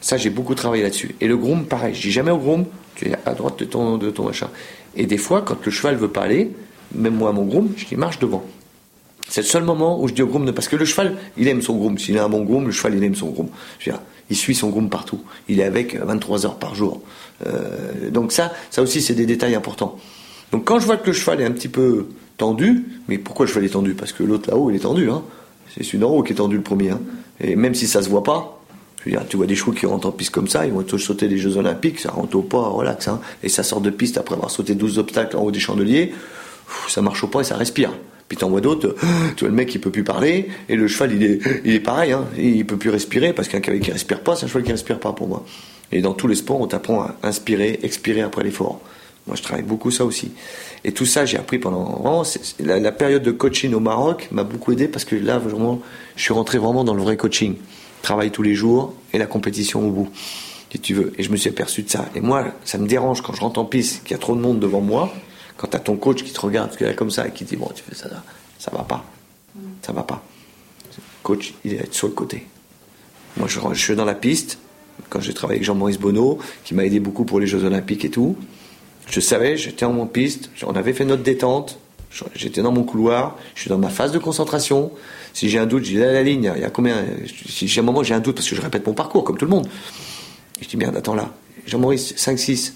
Ça, j'ai beaucoup travaillé là-dessus. Et le groom, pareil. Je dis jamais au groom, tu es à droite de ton, de ton machin. Et des fois, quand le cheval veut pas aller, même moi, mon groom, je dis marche devant. C'est le seul moment où je dis au groom, parce que le cheval, il aime son groom. S'il a un bon groom, le cheval, il aime son groom. Je il suit son groom partout. Il est avec 23 heures par jour. Euh, donc ça, ça aussi, c'est des détails importants. Donc quand je vois que le cheval est un petit peu tendu, mais pourquoi le cheval est tendu? Parce que l'autre là-haut, il est tendu. Hein. C'est celui d'en haut qui est tendu le premier. Hein. Et même si ça se voit pas, tu vois des chevaux qui rentrent en piste comme ça, ils vont sauter des Jeux Olympiques, ça rentre au pas, relax. Hein. Et ça sort de piste après avoir sauté 12 obstacles en haut des chandeliers, ça marche au pas et ça respire. Puis t'en vois d'autres, tu vois le mec il peut plus parler, et le cheval il est, il est pareil, hein, il peut plus respirer, parce qu'un cavalier qui respire pas, c'est un cheval qui respire pas pour moi. Et dans tous les sports, on t'apprend à inspirer, expirer après l'effort. Moi je travaille beaucoup ça aussi. Et tout ça j'ai appris pendant... la, la période de coaching au Maroc m'a beaucoup aidé, parce que là vraiment, je suis rentré vraiment dans le vrai coaching travail tous les jours et la compétition au bout, si tu veux. Et je me suis aperçu de ça. Et moi, ça me dérange quand je rentre en piste, qu'il y a trop de monde devant moi, quand tu as ton coach qui te regarde comme ça et qui dit Bon, tu fais ça, ça va pas. Ça va pas. Coach, il est sur le côté. Moi, je, je suis dans la piste, quand j'ai travaillé avec Jean-Maurice Bonneau, qui m'a aidé beaucoup pour les Jeux Olympiques et tout. Je savais, j'étais en mon piste, on avait fait notre détente, j'étais dans mon couloir, je suis dans ma phase de concentration, si j'ai un doute, je dis là, la ligne, il y a combien Si j'ai un moment, j'ai un doute parce que je répète mon parcours, comme tout le monde. je dis merde, attends là. Jean-Maurice, 5-6.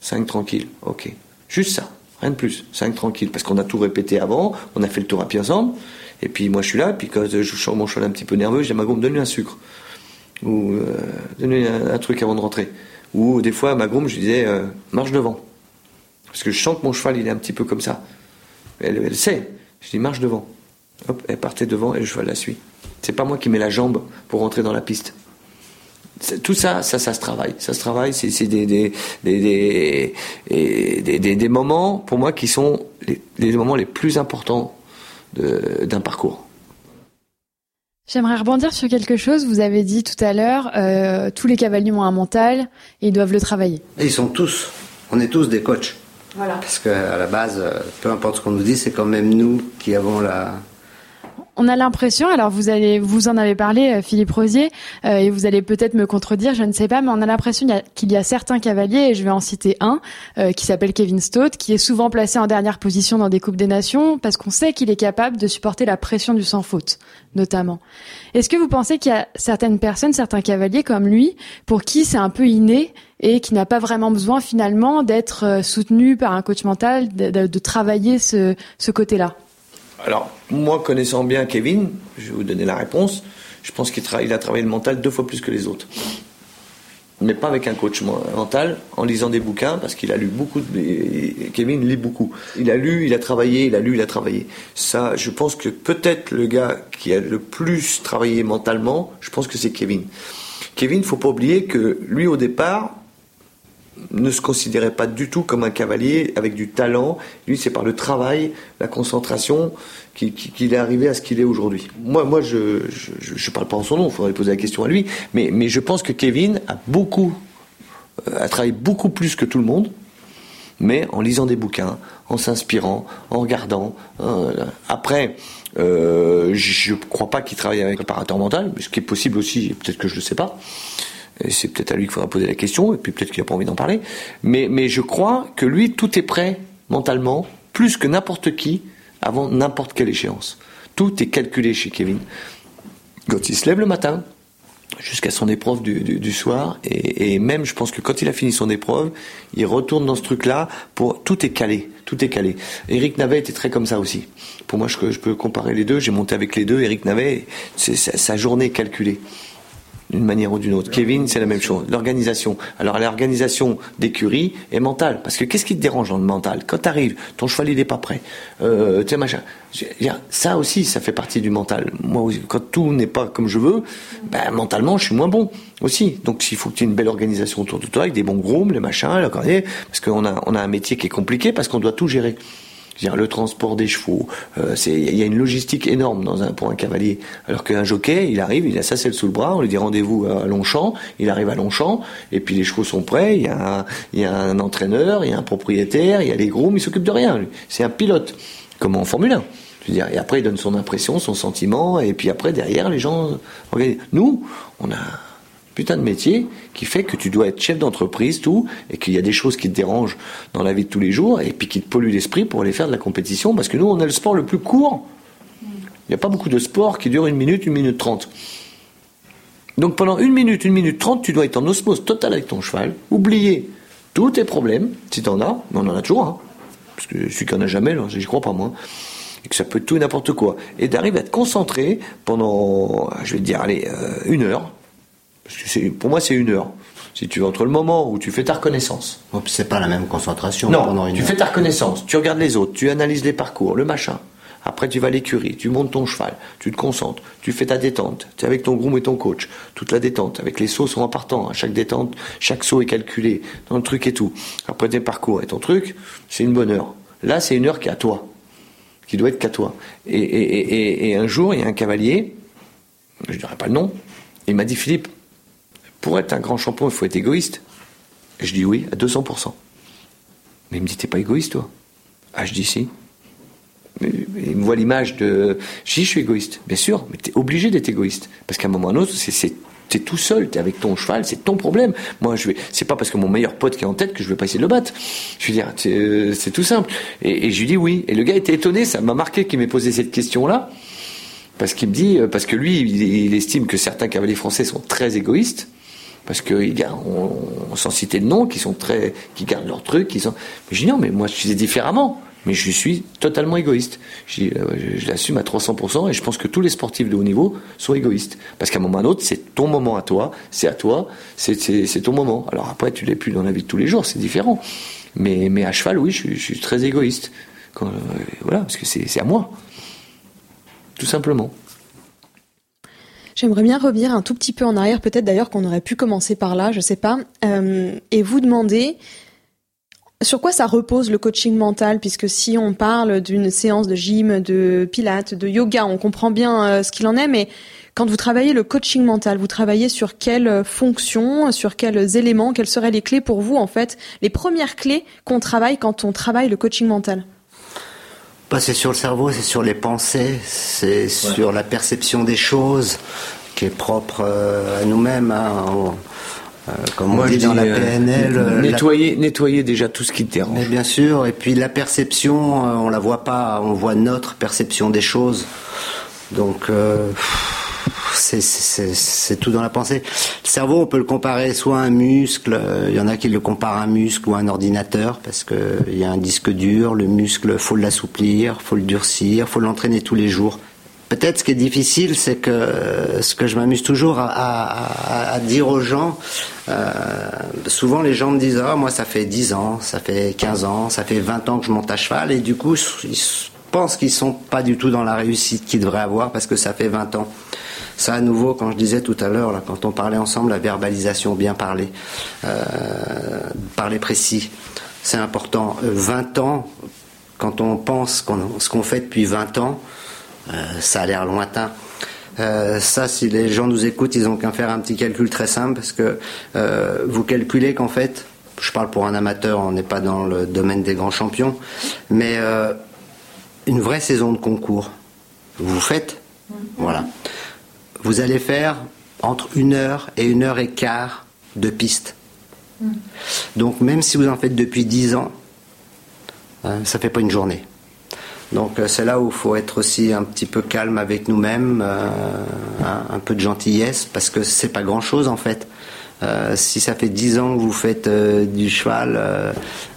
5 tranquille. Ok. Juste ça. Rien de plus. 5 tranquille. Parce qu'on a tout répété avant, on a fait le tour à pied ensemble. Et puis moi je suis là, puis quand je sens mon cheval un petit peu nerveux, à ma gomme, donne-lui un sucre. Ou euh, donne-lui un, truc avant de rentrer. Ou des fois à ma gomme, je disais, euh, marche devant. Parce que je sens que mon cheval il est un petit peu comme ça. Elle, elle sait. Je dis marche devant. Hop, elle partait devant et le cheval la suit. C'est pas moi qui mets la jambe pour rentrer dans la piste. Tout ça, ça, ça se travaille. Ça se travaille. C'est des des, des, des, des, moments, pour moi, qui sont les, moments les plus importants d'un parcours. J'aimerais rebondir sur quelque chose. Vous avez dit tout à l'heure, euh, tous les cavaliers ont un mental et ils doivent le travailler. Et ils sont tous, on est tous des coachs. Voilà. Parce qu'à la base, euh, peu importe ce qu'on nous dit, c'est quand même nous qui avons la, on a l'impression, alors vous allez, vous en avez parlé, euh, Philippe Rosier, euh, et vous allez peut-être me contredire, je ne sais pas, mais on a l'impression qu'il y a certains cavaliers, et je vais en citer un, euh, qui s'appelle Kevin Stott, qui est souvent placé en dernière position dans des coupes des nations, parce qu'on sait qu'il est capable de supporter la pression du sans faute, notamment. Est-ce que vous pensez qu'il y a certaines personnes, certains cavaliers comme lui, pour qui c'est un peu inné et qui n'a pas vraiment besoin finalement d'être soutenu par un coach mental, de, travailler ce côté-là? Alors, moi, connaissant bien Kevin, je vais vous donner la réponse. Je pense qu'il a travaillé le mental deux fois plus que les autres. Mais pas avec un coach mental, en lisant des bouquins, parce qu'il a lu beaucoup. De... Kevin lit beaucoup. Il a lu, il a travaillé, il a lu, il a travaillé. Ça, je pense que peut-être le gars qui a le plus travaillé mentalement, je pense que c'est Kevin. Kevin, faut pas oublier que lui, au départ, ne se considérait pas du tout comme un cavalier avec du talent. Lui, c'est par le travail, la concentration qu'il est arrivé à ce qu'il est aujourd'hui. Moi, moi, je, ne parle pas en son nom. Il faudrait poser la question à lui. Mais, mais je pense que Kevin a beaucoup, euh, a travaillé beaucoup plus que tout le monde. Mais en lisant des bouquins, en s'inspirant, en regardant. Euh, après, euh, je ne crois pas qu'il travaille avec un préparateur mental, ce qui est possible aussi, peut-être que je ne le sais pas c'est peut-être à lui qu'il faudra poser la question, et puis peut-être qu'il n'a pas envie d'en parler. Mais, mais je crois que lui, tout est prêt mentalement, plus que n'importe qui, avant n'importe quelle échéance. Tout est calculé chez Kevin. Quand il se lève le matin, jusqu'à son épreuve du, du, soir, et, et, même je pense que quand il a fini son épreuve, il retourne dans ce truc-là, pour tout est calé, tout est calé. Eric Navet était très comme ça aussi. Pour moi, je, peux comparer les deux, j'ai monté avec les deux, Eric Navet, c'est sa journée calculée. D'une manière ou d'une autre. Kevin, c'est la même chose. L'organisation. Alors l'organisation d'écurie est mentale. Parce que qu'est-ce qui te dérange dans le mental Quand tu arrives, ton cheval il n'est pas prêt. Euh, sais, machin. Ça aussi, ça fait partie du mental. Moi, quand tout n'est pas comme je veux, ben, mentalement, je suis moins bon aussi. Donc il faut que tu aies une belle organisation autour de toi, avec des bons grooms, les machins, parce qu'on a, on a un métier qui est compliqué, parce qu'on doit tout gérer dire le transport des chevaux, euh, c'est il y a une logistique énorme dans un pour un cavalier. Alors qu'un jockey, il arrive, il a sa selle sous le bras, on lui dit rendez-vous à Longchamp, il arrive à Longchamp, et puis les chevaux sont prêts, il y a un, y a un entraîneur, il y a un propriétaire, il y a les grooms, il s'occupe de rien. C'est un pilote, comme en Formule 1. Je veux dire, et après il donne son impression, son sentiment, et puis après derrière les gens. Nous, on a putain de métier qui fait que tu dois être chef d'entreprise, tout, et qu'il y a des choses qui te dérangent dans la vie de tous les jours, et puis qui te polluent l'esprit pour aller faire de la compétition, parce que nous, on a le sport le plus court. Il n'y a pas beaucoup de sport qui dure une minute, une minute trente. Donc pendant une minute, une minute trente, tu dois être en osmose totale avec ton cheval, oublier tous tes problèmes, si tu en as, mais on en a toujours, hein, parce que celui qui en a jamais, j'y crois pas moi, et que ça peut être tout et n'importe quoi, et d'arriver à te concentrer pendant, je vais te dire, allez, euh, une heure, pour moi, c'est une heure. Si tu veux, entre le moment où tu fais ta reconnaissance. c'est pas la même concentration non, pendant une tu fais ta reconnaissance, tu regardes les autres, tu analyses les parcours, le machin. Après, tu vas à l'écurie, tu montes ton cheval, tu te concentres, tu fais ta détente. Tu es avec ton groom et ton coach, toute la détente. Avec les sauts sont en partant. À chaque détente, chaque saut est calculé dans le truc et tout. Après tes parcours et ton truc, c'est une bonne heure. Là, c'est une heure qui est à toi, qui doit être qu'à toi. Et, et, et, un jour, il y a un cavalier, je ne dirais pas le nom, il m'a dit Philippe, pour être un grand champion, il faut être égoïste. je dis oui, à 200%. Mais il me dit, t'es pas égoïste, toi? Ah, je dis si. Il me voit l'image de. Je dis, je suis égoïste. Bien sûr, mais tu es obligé d'être égoïste. Parce qu'à un moment ou à un autre, c'est es tout seul, tu es avec ton cheval, c'est ton problème. Moi, je vais, c'est pas parce que mon meilleur pote qui est en tête que je vais pas essayer de le battre. Je veux dire, c'est tout simple. Et, je lui dis oui. Et le gars était étonné, ça m'a marqué qu'il m'ait posé cette question-là. Parce qu'il me dit, parce que lui, il estime que certains cavaliers français sont très égoïstes parce que on, on, sans citer de nom, qui sont très, qui gardent leurs trucs, qui sont. Mais je dis non, mais moi je suis différemment. Mais je suis totalement égoïste. Je, euh, l'assume à 300% et je pense que tous les sportifs de haut niveau sont égoïstes. Parce qu'à un moment ou à un autre, c'est ton moment à toi, c'est à toi, c'est ton moment. Alors après, tu l'es plus dans la vie de tous les jours, c'est différent. Mais, à cheval, oui, je, suis très égoïste. Euh, voilà, parce que c'est à moi. Tout simplement. J'aimerais bien revenir un tout petit peu en arrière, peut-être d'ailleurs qu'on aurait pu commencer par là, je sais pas, euh, et vous demander sur quoi ça repose le coaching mental, puisque si on parle d'une séance de gym, de pilates, de yoga, on comprend bien euh, ce qu'il en est, mais quand vous travaillez le coaching mental, vous travaillez sur quelles fonctions, sur quels éléments, quelles seraient les clés pour vous en fait, les premières clés qu'on travaille quand on travaille le coaching mental? Bah, c'est sur le cerveau, c'est sur les pensées, c'est sur la perception des choses qui est propre euh, à nous-mêmes. Hein, euh, comme on dit dans la euh, PNL. nettoyer, nettoyer déjà tout ce qui te dérange. Mais bien sûr, et puis la perception, on la voit pas, on voit notre perception des choses. Donc c'est tout dans la pensée. Le cerveau, on peut le comparer soit à un muscle, il y en a qui le comparent à un muscle ou à un ordinateur, parce qu'il y a un disque dur, le muscle, faut l'assouplir, faut le durcir, faut l'entraîner tous les jours. Peut-être ce qui est difficile, c'est que ce que je m'amuse toujours à, dire aux gens, euh, souvent les gens me disent ah moi ça fait 10 ans, ça fait 15 ans, ça fait 20 ans que je monte à cheval et du coup ils pensent qu'ils sont pas du tout dans la réussite qu'ils devraient avoir parce que ça fait 20 ans. Ça, à nouveau, quand je disais tout à l'heure, là, quand on parlait ensemble, la verbalisation, bien parler, euh, parler précis, c'est important. 20 euh, ans, quand on pense ce qu'on fait depuis 20 ans, euh, ça a l'air lointain. Euh, ça, si les gens nous écoutent, ils ont qu'à faire un petit calcul très simple, parce que euh, vous calculez qu'en fait, je parle pour un amateur, on n'est pas dans le domaine des grands champions, mais une vraie saison de concours, vous faites, voilà vous allez faire entre une heure et une heure et quart de piste. Hmm. Donc même si vous en faites depuis dix ans, hein, ça ne fait pas une journée. Donc euh, c'est là où il faut être aussi un petit peu calme avec nous-mêmes, euh, un peu de gentillesse, parce que c'est pas grand-chose en fait. Euh, si ça fait dix ans que vous faites du cheval,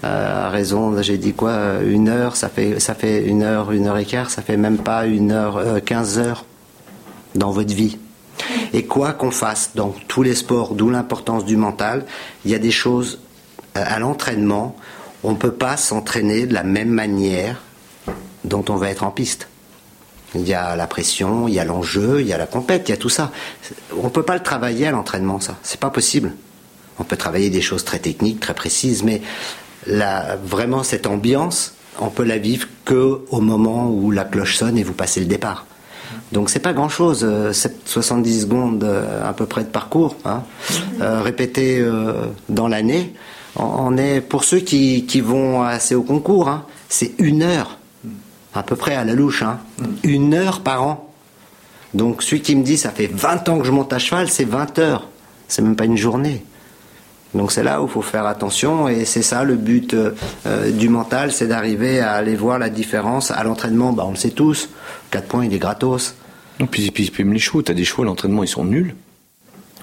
à raison, j'ai dit quoi, une heure, ça fait ça fait une heure, une heure et quart, ça fait même pas une heure, quinze heures dans votre vie. Et quoi qu'on fasse dans tous les sports, d'où l'importance du mental, il y a des choses euh, à l'entraînement, on ne peut pas s'entraîner de la même manière dont on va être en piste. Il y a la pression, il y a l'enjeu, il y a la compète, il y a tout ça. On ne peut pas le travailler à l'entraînement, ça. C'est pas possible. On peut travailler des choses très techniques, très précises, mais vraiment cette ambiance, on peut la vivre que au moment où la cloche sonne et vous passez le départ. Donc c'est pas grand chose, 70 euh, secondes euh, à peu près de parcours, hein, euh, répété dans l'année. On est pour ceux qui, vont assez au concours, hein, c'est une heure à peu près à la louche, hein, une heure par an. Donc celui qui me dit ça fait 20 ans que je monte à cheval, c'est 20 heures, c'est même pas une journée. Donc c'est là où il faut faire attention et c'est ça le but euh, euh, du mental, c'est d'arriver à aller voir la différence. À l'entraînement, bah, on le sait tous, 4 points il est gratos. Non, puis, puis, puis les chevaux, t'as des chevaux, l'entraînement ils sont nuls.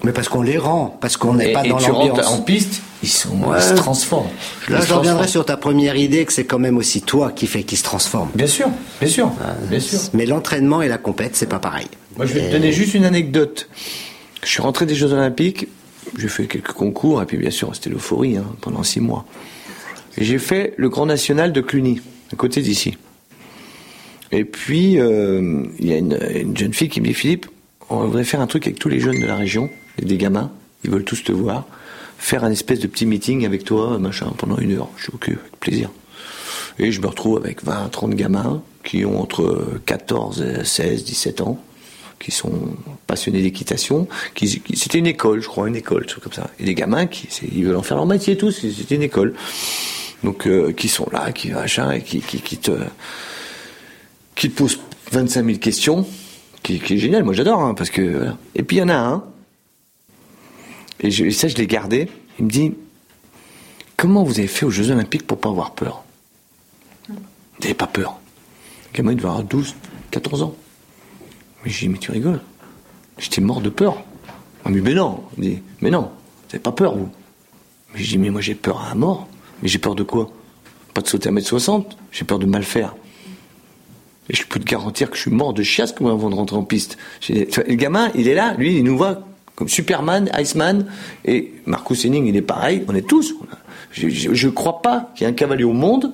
Mais parce qu'on les rend, parce qu'on n'est pas dans l'ambiance. En piste, ils, sont, se transforment. Là, je reviendrai sur ta première idée que c'est quand même aussi toi qui fait qu'ils se transforment. Bien sûr, bien sûr, euh, bien sûr. Mais l'entraînement et la compète, c'est pas pareil. Moi, je vais te donner juste une anecdote. Je suis rentré des Jeux Olympiques, j'ai fait quelques concours, et puis bien sûr, c'était l'euphorie hein, pendant six mois. Et j'ai fait le Grand National de Cluny, à côté d'ici. Et puis, euh, il y a une, jeune fille qui me dit Philippe, on voudrait faire un truc avec tous les jeunes de la région, des gamins, ils veulent tous te voir, faire un espèce de petit meeting avec toi, machin, pendant une heure. Je suis ok, avec plaisir. Et je me retrouve avec 20, 30 gamins qui ont entre 14, 16, 17 ans qui sont passionnés d'équitation. Qui, c'était une école, je crois, une école, tout comme ça. Et les gamins, qui, ils veulent en faire leur métier tous. C'était une école. Donc, euh, qui sont là, qui machin, et qui, te, qui te posent 25 000 questions, qui, est génial. Moi, j'adore, hein, parce que. Et puis il y en a un. Et, ça, je l'ai gardé. Il me dit, comment vous avez fait aux Jeux Olympiques pour pas avoir peur? Vous n'avez pas peur? Le gamin, il devait avoir 12, 14 ans. Mais j'ai dit, mais tu rigoles. J'étais mort de peur. On me dit, mais non. dit, mais non, vous n'avez pas peur, vous. Mais j'ai dit, mais moi j'ai peur à mort. Mais j'ai peur de quoi? Pas de sauter à 1m60, j'ai peur de mal faire. Et je peux te garantir que je suis mort de chiasse avant de rentrer en piste. Le gamin, il est là, lui, il nous voit comme Superman, Iceman, et Marcus Henning, il est pareil, on est tous. Je ne crois pas qu'il y ait un cavalier au monde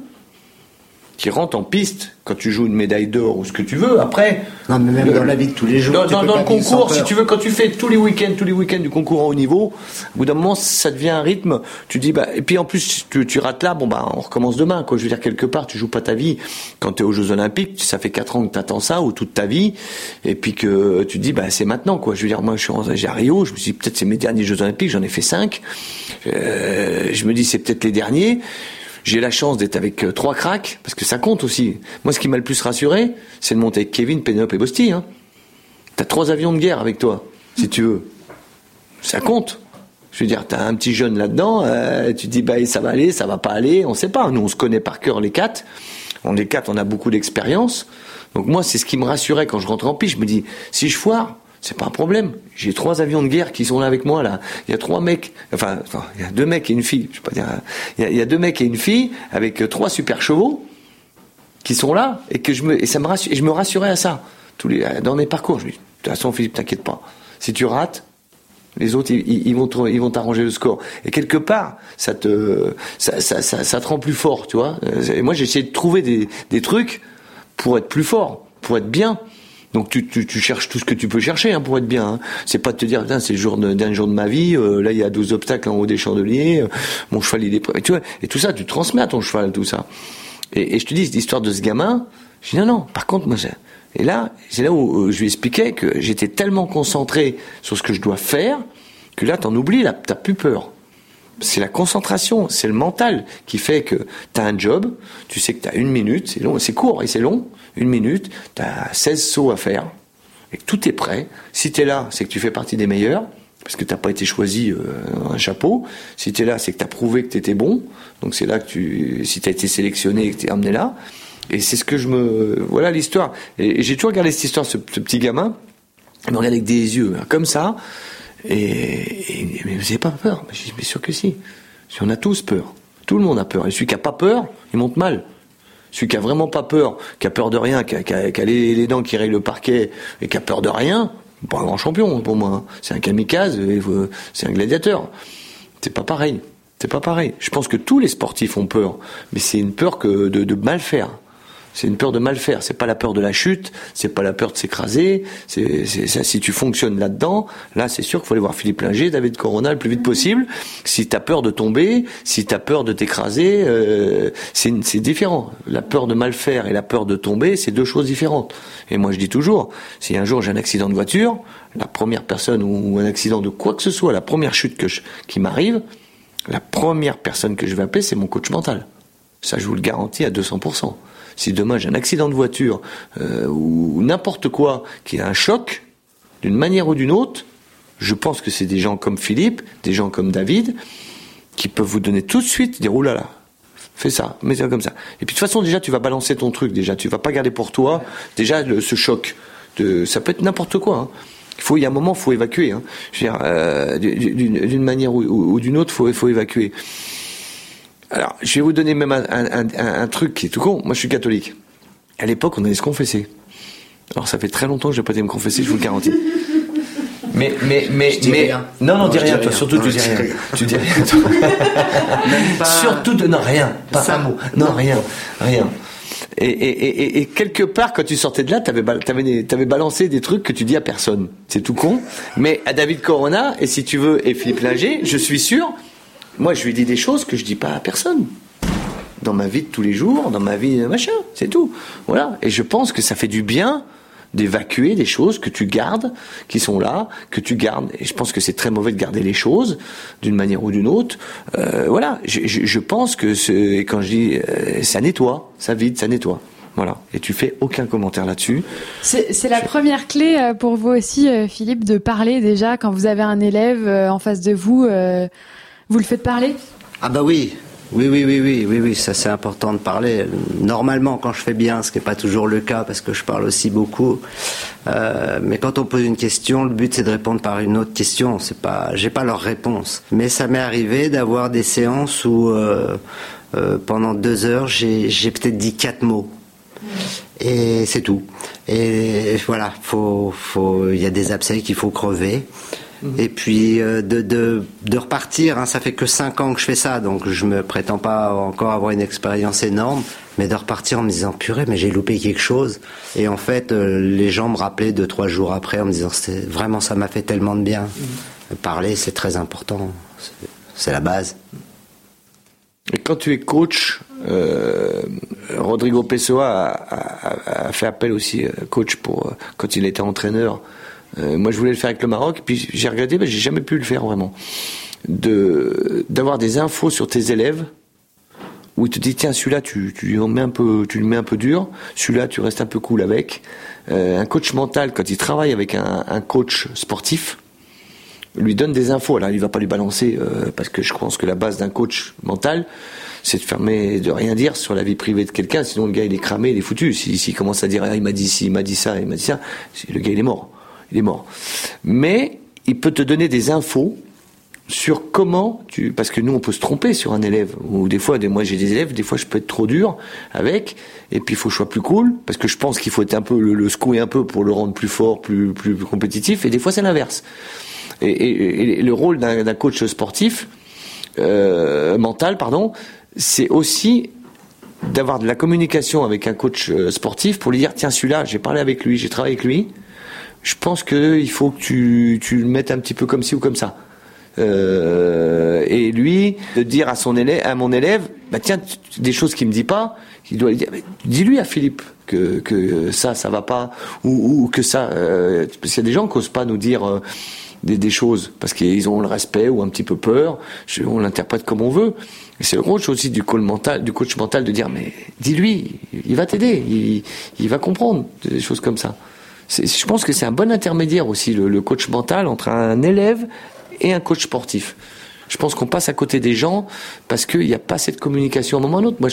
qui rentre en piste quand tu joues une médaille d'or ou ce que tu veux. Après, non, mais même dans la vie de tous les jours. Dans, dans, le concours, si tu veux, quand tu fais tous les week-ends, tous les week-ends du concours à haut niveau, au bout d'un moment, ça devient un rythme. Tu dis, bah, et puis en plus, tu, tu rates là, bon bah, on recommence demain. Quoi, je veux dire quelque part, tu joues pas ta vie. Quand tu es aux Jeux Olympiques, ça fait quatre ans que tu attends ça ou toute ta vie, et puis que tu dis, bah, c'est maintenant. Quoi, je veux dire, moi, je suis à Rio, je me suis dit, peut-être c'est mes derniers Jeux Olympiques, j'en ai fait cinq. Euh, je me dis, c'est peut-être les derniers. J'ai la chance d'être avec euh, trois cracks, parce que ça compte aussi. Moi, ce qui m'a le plus rassuré, c'est de monter avec Kevin, Penelope et Bosti. Hein. T'as trois avions de guerre avec toi, si tu veux. Ça compte. Je veux dire, t'as un petit jeune là-dedans, euh, tu te dis, bah, ça va aller, ça va pas aller, on sait pas. Nous, on se connaît par cœur les quatre. On les quatre, on a beaucoup d'expérience. Donc moi, c'est ce qui me rassurait quand je rentrais en piste. Je me dis, si je foire, c'est pas un problème. J'ai trois avions de guerre qui sont là avec moi là. Il y a trois mecs, enfin, il y a deux mecs et une fille. Je sais pas dire. Il y, a, deux mecs et une fille avec euh, trois super chevaux qui sont là et que je me et ça me et je me rassurais à ça tous les dans mes parcours. Je me dis, de toute façon, Philippe, t'inquiète pas. Si tu rates, les autres, ils, vont ils vont t'arranger le score. Et quelque part, ça te ça, ça, te rend plus fort, tu vois. Et moi, j'ai essayé de trouver des, des trucs pour être plus fort, pour être bien. Donc tu, cherches tout ce que tu peux chercher hein, pour être bien. Hein. C'est pas de te dire c'est le jour d'un jour de ma vie. Euh, là il y a 12 obstacles en haut des chandeliers. Euh, mon cheval il est. Tu et tout ça tu transmets à ton cheval tout ça. Et, je te dis l'histoire de ce gamin. Je dis non non. Par contre moi et là c'est là où je lui expliquais que j'étais tellement concentré sur ce que je dois faire que là t'en oublies là t'as plus peur. C'est la concentration, c'est le mental qui fait que tu as un job, tu sais que tu as une minute, c'est long, c'est court et c'est long, une minute, tu as 16 sauts à faire, et tout est prêt. Si tu es là, c'est que tu fais partie des meilleurs, parce que tu n'as pas été choisi euh, un chapeau. Si tu es là, c'est que tu as prouvé que tu étais bon. Donc c'est là que tu, si tu as été sélectionné et que tu es emmené là. Et c'est ce que je me... Voilà l'histoire. Et, j'ai toujours regardé cette histoire, ce, petit gamin, il me regarde avec des yeux, hein, comme ça. Et, mais vous n'avez pas peur? Mais je dis, bien sûr que si. Si on a tous peur. Tout le monde a peur. Et celui qui n'a pas peur, il monte mal. Celui qui a vraiment pas peur, qui a peur de rien, qui a, les, dents qui rayent le parquet et qui a peur de rien, Pas un grand champion pour moi. Hein. C'est un kamikaze, c'est un gladiateur. C'est pas pareil. C'est pas pareil. Je pense que tous les sportifs ont peur, mais c'est une peur que de mal faire. C'est une peur de mal faire. C'est pas la peur de la chute, c'est pas la peur de s'écraser. C'est, si tu fonctionnes là-dedans, là, c'est sûr qu'il faut aller voir Philippe Linger, David Corona le plus vite possible. Si t'as peur de tomber, si t'as peur de t'écraser, euh, c'est, différent. La peur de mal faire et la peur de tomber, c'est deux choses différentes. Et moi, je dis toujours, si un jour j'ai un accident de voiture, la première personne ou un accident de quoi que ce soit, la première chute que qui m'arrive, la première personne que je vais appeler, c'est mon coach mental. Ça, je vous le garantis à 200% si demain j'ai un accident de voiture euh, ou n'importe quoi qui a un choc, d'une manière ou d'une autre, je pense que c'est des gens comme Philippe, des gens comme David, qui peuvent vous donner tout de suite, dire oulala, fais ça, mets ça comme ça. Et puis de toute façon déjà tu vas balancer ton truc déjà, tu vas pas garder pour toi déjà ce choc. Ça peut être n'importe quoi. Hein. Il faut, il y a un moment, faut évacuer. Hein. Euh, d'une manière ou, d'une autre, faut, faut évacuer. Alors, je vais vous donner même un, truc qui est tout con. Moi, je suis catholique. À l'époque, on allait se confesser. Alors, ça fait très longtemps que je n'ai pas été me confesser, je vous le garantis. Mais, mais, mais, mais. Non, non, dis rien, toi, surtout, tu dis rien. Tu dis rien, toi. Surtout, de, non, rien. Pas un mot. Non, rien. Rien. Et, et, et, et, quelque part, quand tu sortais de là, t'avais, avais, avais balancé des trucs que tu dis à personne. C'est tout con. Mais à David Corona, et si tu veux, et Philippe Linger, je suis sûr, moi, je lui dis des choses que je dis pas à personne. Dans ma vie de tous les jours, dans ma vie, machin, c'est tout. Voilà. Et je pense que ça fait du bien d'évacuer des choses que tu gardes, qui sont là, que tu gardes. Et je pense que c'est très mauvais de garder les choses d'une manière ou d'une autre. Euh, voilà. Je, je, pense que ce, quand je dis euh, ça nettoie, ça vide, ça nettoie. Voilà. Et tu fais aucun commentaire là-dessus. C'est la première clé euh, pour vous aussi, euh, Philippe, de parler déjà quand vous avez un élève en face de vous. Vous le faites parler? Ah bah oui, oui, oui, oui, oui, oui, oui, ça c'est important de parler. Normalement, quand je fais bien, ce qui n'est pas toujours le cas parce que je parle aussi beaucoup, euh, mais quand on pose une question, le but c'est de répondre par une autre question. C'est pas, j'ai pas leur réponse. Mais ça m'est arrivé d'avoir des séances où euh, euh, pendant deux heures, j'ai, peut-être dit quatre mots. Et c'est tout. Et voilà, il y a des abcès qu'il faut crever. Mhm. Et puis euh, de, de, de, repartir, hein, ça fait que 5 ans que je fais ça, donc je me prétends pas encore avoir une expérience énorme, mais de repartir en me disant purée, mais j'ai loupé quelque chose. Et en fait, euh, les gens me rappelaient deux trois jours après en me disant c'est vraiment ça m'a fait tellement de bien. Mhm. Parler, c'est très important, c'est la base. Et quand tu es coach, euh, Rodrigo Pessoa a, a, fait appel aussi coach pour quand il était entraîneur euh, moi, je voulais le faire avec le Maroc, puis j'ai regretté, mais j'ai jamais pu le faire vraiment. De d'avoir des infos sur tes élèves où il te dit tiens celui-là tu tu mets un peu tu le mets un peu dur, celui-là tu restes un peu cool avec. Euh, un coach mental quand il travaille avec un, un, coach sportif lui donne des infos. Alors il va pas lui balancer euh, parce que je pense que la base d'un coach mental c'est de fermer, de rien dire sur la vie privée de quelqu'un, sinon le gars il est cramé, il est foutu. S'il si, commence à dire ah, il m'a dit ci, il m'a dit ça, il m'a dit ça, le gars il est mort il est mort. Mais il peut te donner des infos sur comment tu parce que nous on peut se tromper sur un élève. Ou des fois moi j'ai des élèves des fois je peux être trop dur avec. Et puis il faut que je sois plus cool parce que je pense qu'il faut être un peu le, secouer un peu pour le rendre plus fort plus plus, compétitif. Et des fois c'est l'inverse. Et, le rôle d'un coach sportif euh, mental pardon c'est aussi d'avoir de la communication avec un coach euh, sportif pour lui dire tiens celui-là j'ai parlé avec lui j'ai travaillé avec lui je pense qu'il faut que tu, tu le mettes un petit peu comme ci ou comme ça. Euh, et lui de dire à son élève, à mon élève, bah tiens, des choses qu'il me dit pas, il doit lui dire, dis-lui à Philippe que, que ça, ça va pas, ou, ou que ça, euh, parce qu'il y a des gens qui osent pas nous dire euh, des, des, choses parce qu'ils ont le respect ou un petit peu peur. On l'interprète comme on veut. C'est le rôle aussi du coach mental, du coach mental de dire, mais dis-lui, il va t'aider, il, il va comprendre des choses comme ça je pense que c'est un bon intermédiaire aussi, le, coach mental, entre un élève et un coach sportif. Je pense qu'on passe à côté des gens parce qu'il n'y a pas cette communication à un moment ou à un autre. Moi,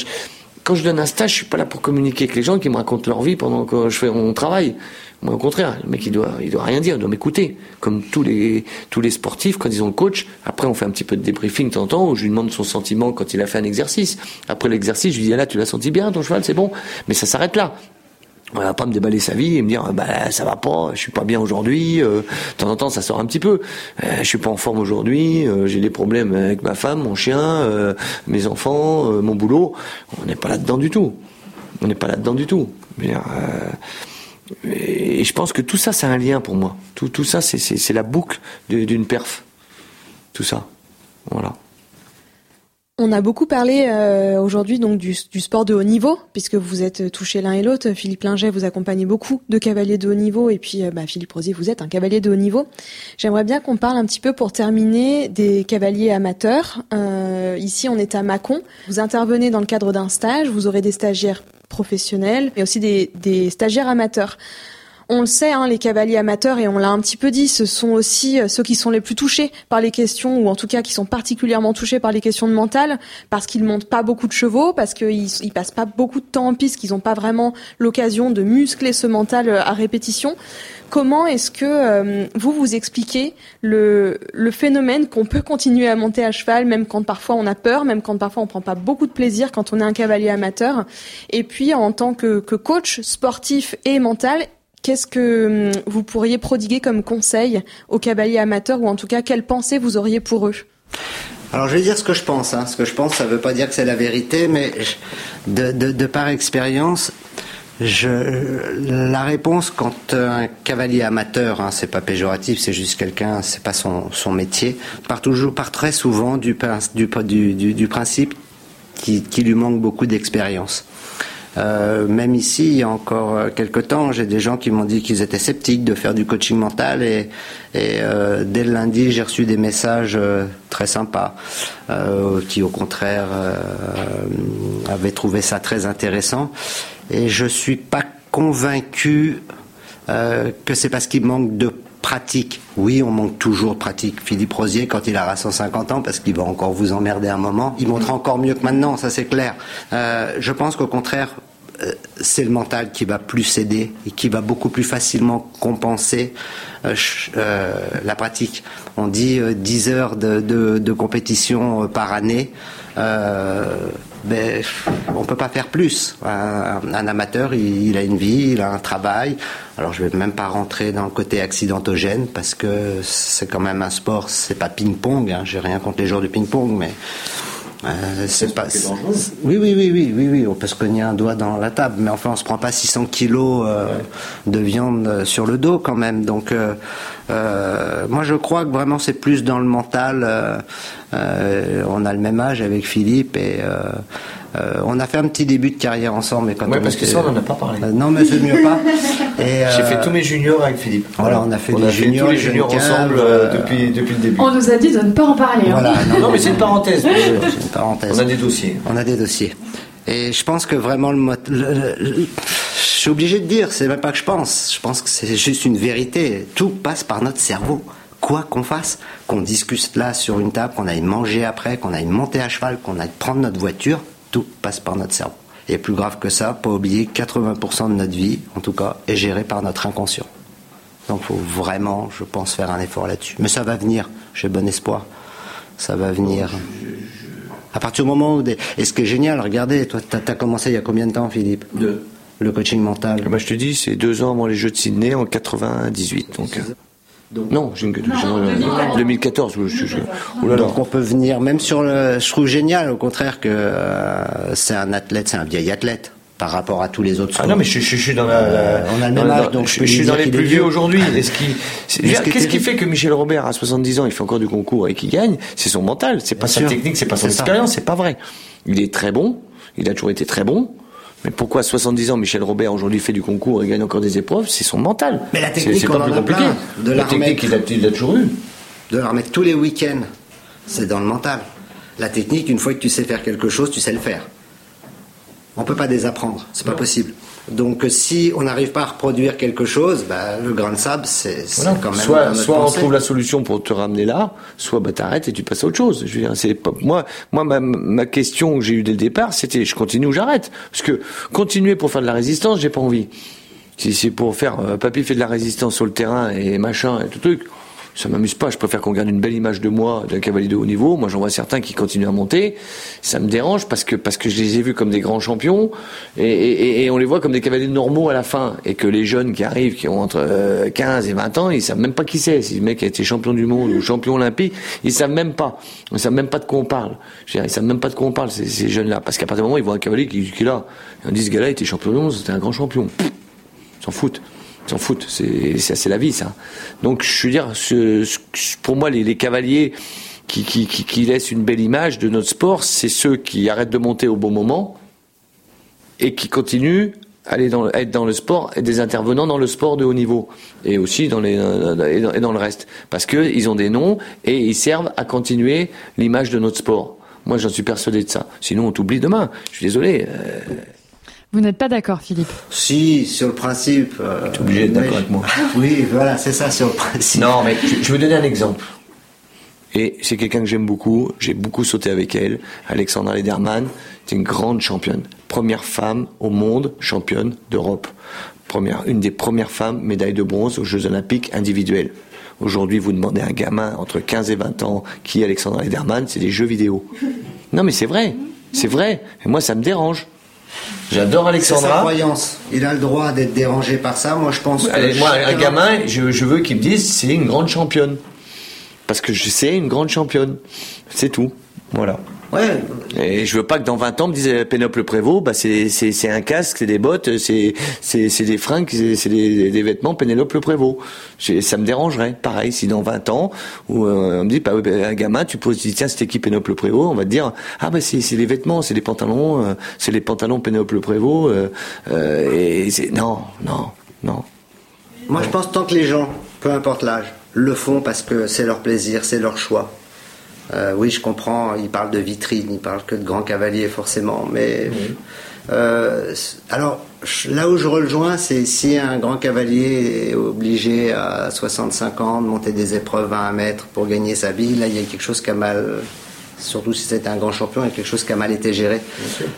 quand je donne un stage, je suis pas là pour communiquer avec les gens qui me racontent leur vie pendant que je fais mon travail. Moi, au contraire, le mec, il doit, il doit rien dire, il doit m'écouter. Comme tous les, tous les sportifs, quand ils ont le coach, après, on fait un petit peu de débriefing de temps en temps, où je lui demande son sentiment quand il a fait un exercice. Après l'exercice, je lui dis, ah là, tu l'as senti bien, ton cheval, c'est bon. Mais ça s'arrête là On va pas me déballer sa vie et me dire bah ça va pas, je suis pas bien aujourd'hui. Euh, de temps en temps ça sort un petit peu. Euh, je suis pas en forme aujourd'hui. Euh, j'ai des problèmes avec ma femme, mon chien, euh, mes enfants, euh, mon boulot. On n'est pas là-dedans du tout. On n'est pas là-dedans du tout. Euh, et je pense que tout ça c'est un lien pour moi. Tout tout ça c'est c'est la boucle d'une perf. Tout ça. Voilà. On a beaucoup parlé euh, aujourd'hui donc du, du sport de haut niveau, puisque vous êtes touchés l'un et l'autre. Philippe Linget, vous accompagnez beaucoup de cavaliers de haut niveau, et puis euh, bah, Philippe Rosier, vous êtes un cavalier de haut niveau. J'aimerais bien qu'on parle un petit peu pour terminer des cavaliers amateurs. Euh, ici, on est à Mâcon. Vous intervenez dans le cadre d'un stage. Vous aurez des stagiaires professionnels, mais aussi des, des stagiaires amateurs. On le sait, hein, les cavaliers amateurs, et on l'a un petit peu dit, ce sont aussi euh, ceux qui sont les plus touchés par les questions, ou en tout cas qui sont particulièrement touchés par les questions de mental, parce qu'ils montent pas beaucoup de chevaux, parce qu'ils ils passent pas beaucoup de temps en piste, qu'ils n'ont pas vraiment l'occasion de muscler ce mental euh, à répétition. Comment est-ce que euh, vous vous expliquez le, le phénomène qu'on peut continuer à monter à cheval, même quand parfois on a peur, même quand parfois on prend pas beaucoup de plaisir quand on est un cavalier amateur, et puis en tant que, que coach sportif et mental, Qu'est-ce que hum, vous pourriez prodiguer comme conseil aux cavaliers amateurs ou en tout cas quelles pensées vous auriez pour eux? Alors je vais dire ce que je pense. Hein. Ce que je pense, ça ne veut pas dire que c'est la vérité, mais de, par expérience, la réponse quand un cavalier amateur, hein, c'est pas péjoratif, c'est juste quelqu'un, c'est pas son, métier, part toujours, part très souvent du, prin- du, du, du, du principe qui, qui lui manque beaucoup d'expérience. Euh, même ici, il y a encore euh, quelques temps, j'ai des gens qui m'ont dit qu'ils étaient sceptiques de faire du coaching mental et, euh, dès le lundi, j'ai reçu des messages très sympas qui, au contraire, avaient trouvé ça très intéressant. Et je suis pas convaincu que c'est parce qu'il manque de pratique. Oui, on manque toujours de pratique. Philippe Rosier, quand il aura 150 ans, parce qu'il va encore vous emmerder un moment, il montrera encore mieux que maintenant, ça c'est clair. Je pense qu'au contraire, c'est le mental qui va plus aider et qui va beaucoup plus facilement compenser euh, euh, la pratique. On dit euh, 10 heures de, compétition euh, par année. Euh, ben, on peut pas faire plus. Un, amateur, il, a une vie, il a un travail. Alors je vais même pas rentrer dans le côté accidentogène parce que c'est quand même un sport, c'est pas ping-pong. Hein, J'ai rien contre les joueurs de ping-pong, mais euh, c'est pas. Oui, oui, oui, oui, oui, oui. On peut se cogner un doigt dans la table, mais enfin, on se prend pas 600 kilos euh, de viande euh, sur le dos quand même. Donc, euh, euh, moi, je crois que vraiment, c'est plus dans le mental. euh, euh, on a le même âge avec Philippe et euh, euh, on a fait un petit début de carrière ensemble. Mais quand Ouais, on parce que ça, on en a pas parlé. Euh, non, mais c'est mieux pas. J'ai fait tous mes juniors avec Philippe. Voilà, on a fait on a juniors, tous les juniors ensemble depuis, depuis le début. On nous a dit de ne pas en parler. hein. Voilà, non, Non, mais c'est une parenthèse. bien sûr. c'est une parenthèse. On a des dossiers. On a des dossiers. Et je pense que vraiment le, mot- le- le- le- je suis obligé de dire, c'est même pas que je pense, je pense que c'est juste une vérité. Tout passe par notre cerveau. Quoi qu'on fasse, qu'on discute là sur une table, qu'on aille manger après, qu'on aille monter à cheval, qu'on aille prendre notre voiture, tout passe par notre cerveau. Et plus grave que ça, pas oublier que 80% de notre vie, en tout cas, est gérée par notre inconscient. Donc faut vraiment, je pense, faire un effort là-dessus. Mais ça va venir, j'ai bon espoir. Ça va venir. À partir du moment où... Et ce qui est génial, regardez, toi, t'as as commencé il y a combien de temps, Philippe? Deux. Le coaching mental. Bah, je te dis, c'est deux ans avant les Jeux de Sydney en 98. Donc, euh, non, j'ai une- j'ai- 2014. Je, je, je- oh là là. Donc on peut venir, même sur le... Je trouve génial, au contraire, que euh, c'est un athlète, c'est un vieil athlète par rapport à tous les autres Ah non, mais je, je- je suis dans la. Euh, on a le même âge, donc je suis dans les plus vieux aujourd'hui. Qui, qu'est-ce qui fait que Michel Robert à 70 ans, il fait encore du concours et qu'il gagne? C'est son mental. C'est pas Bien sa sûr. technique, c'est pas son expérience, c'est pas vrai. Il est très bon. Il a toujours été très bon. Mais pourquoi à 70 ans, Michel Robert aujourd'hui fait du concours et gagne encore des épreuves C'est son mental. Mais la technique, c'est on pas en plus a compliqué. plein. De la la technique, remettre. il a, il a toujours eu. de la remettre tous les week-ends, c'est dans le mental. La technique, une fois que tu sais faire quelque chose, tu sais le faire. On peut pas désapprendre, c'est pas possible. Donc euh, si on n'arrive pas à reproduire quelque chose, bah, le grain de sable, c'est Voilà. quand même. soit notre soit on trouve la solution pour te ramener là, soit bah t'arrêtes et tu passes à autre chose. Je veux dire, c'est pas moi moi ma, ma question que j'ai eue dès le départ, c'était je continue ou j'arrête? Parce que continuer pour faire de la résistance, j'ai pas envie. Si c'est pour faire euh, papy fait de la résistance sur le terrain et machin et tout truc, Ça m'amuse pas. Je préfère qu'on garde une belle image de moi, d'un cavalier de haut niveau. Moi, j'en vois certains qui continuent à monter. Ça me dérange parce que parce que je les ai vus comme des grands champions et, on les voit comme des cavaliers normaux à la fin. Et que les jeunes qui arrivent, qui ont entre 15 euh, et 20 ans, ils savent même pas qui c'est. Si le mec a été champion du monde ou champion olympique, ils savent même pas. Ils savent même pas de quoi on parle. Je veux dire, ils savent même pas de quoi on parle ces, jeunes-là. Parce qu'à partir du moment où ils voient un cavalier qui, est là, ils disent ce gars-là était champion du monde, c'était un grand champion. S'en foutent s'en foutent. C'est la vie, ça. Donc, je veux dire, pour moi, les, cavaliers qui, laissent une belle image de notre sport, c'est ceux qui arrêtent de monter au bon moment et qui continuent à dans, être dans le sport et des intervenants dans le sport de haut niveau et aussi dans dans, le reste parce que ils ont des noms et ils servent à continuer l'image de notre sport. Moi, j'en suis persuadé de ça. Sinon, on t'oublie demain. Je suis désolé. Euh, vous n'êtes pas d'accord, Philippe Si, sur le principe. Euh, tu es obligé d'être d'accord avec moi. Oui, voilà, c'est ça, sur le principe. Non, mais je, je vais donner un exemple. Et c'est quelqu'un que j'aime beaucoup. J'ai beaucoup sauté avec elle. Alexandra Lederman, c'est une grande championne. Première femme au monde championne d'Europe. Première, une des premières femmes médaille de bronze aux Jeux Olympiques individuels. Aujourd'hui, vous demandez à un gamin entre 15 et 20 ans qui est Alexandra Lederman, c'est des jeux vidéo. Non, mais c'est vrai. C'est vrai. Et moi, ça me dérange. J'adore Alexandra. C'est sa croyance. Il a le droit d'être dérangé par ça. Moi, je pense que. moi, un gamin, je, je veux qu'il me dise c'est une grande championne. Parce que je sais une grande championne. C'est tout. Voilà. Ouais. Et je veux pas que dans 20 ans, me dise euh, Pénople Prévost, bah c'est c'est un casque, c'est des bottes, c'est c'est c'est des fringues, c'est des, des vêtements Pénélope Prévost. Ça me dérangerait. Pareil, si dans 20 ans, où euh, on me dit bah, bah, un gamin, tu poses tiens cette équipe Pénélope Prévost, on va te dire ah bah c'est c'est les vêtements, c'est les pantalons, euh, c'est les pantalons Pénélope Prévost. Euh, et c'est non non non. Moi je pense tant que les gens, peu importe l'âge, le font parce que c'est leur plaisir, c'est leur choix euh, oui, je comprends, il parle de vitrine, il parle que de grands cavaliers forcément, mais euh, alors là où je rejoins, c'est si un grand cavalier est obligé à 65 ans de monter des épreuves à un mètre pour gagner sa vie, là il y a quelque chose qui a mal surtout si c'est un grand champion, a quelque chose qui a mal été géré.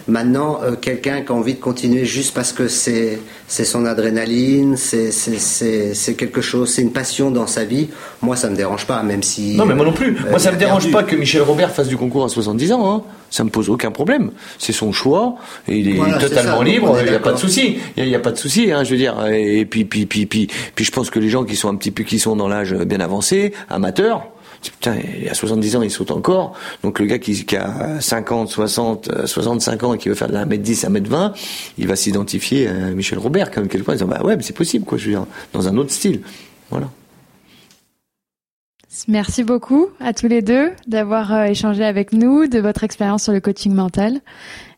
Maintenant, euh, quelqu'un qui a envie de continuer juste parce que c'est son adrénaline, c'est quelque chose, c'est une passion dans sa vie, moi ça me dérange pas, même si... Non mais moi non plus, moi ça me dérange pas que Michel Robert fasse du concours à 70 ans, hein. ça me pose aucun problème, c'est son choix, et il est totalement libre, il n'y a pas de souci, il n'y a, pas de souci, hein, je veux dire, et puis, puis, puis, puis, puis je pense que les gens qui sont un petit peu, qui sont dans l'âge bien avancé, amateurs, putain, il a 70 ans, il saute encore. Donc le gars qui, a 50, 60, 65 ans et qui veut faire de la 1m10, 1m20, il va s'identifier à Michel Robert comme quelque part, en disant, bah ouais, mais c'est possible, quoi, je veux dire, dans un autre style. Voilà. Merci beaucoup à tous les deux d'avoir euh, échangé avec nous de votre expérience sur le coaching mental.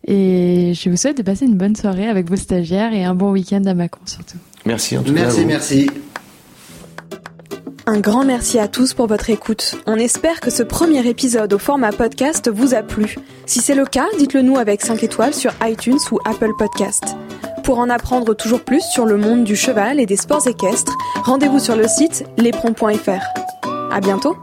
Et je vous souhaite de passer une bonne soirée avec vos stagiaires et un bon week-end à Macron surtout. Merci en tout merci, cas. Merci, merci. Un grand merci à tous pour votre écoute. On espère que ce premier épisode au format podcast vous a plu. Si c'est le cas, dites-le nous avec 5 étoiles sur iTunes ou Apple Podcast. Pour en apprendre toujours plus sur le monde du cheval et des sports équestres, rendez-vous sur le site lespron.fr. À bientôt!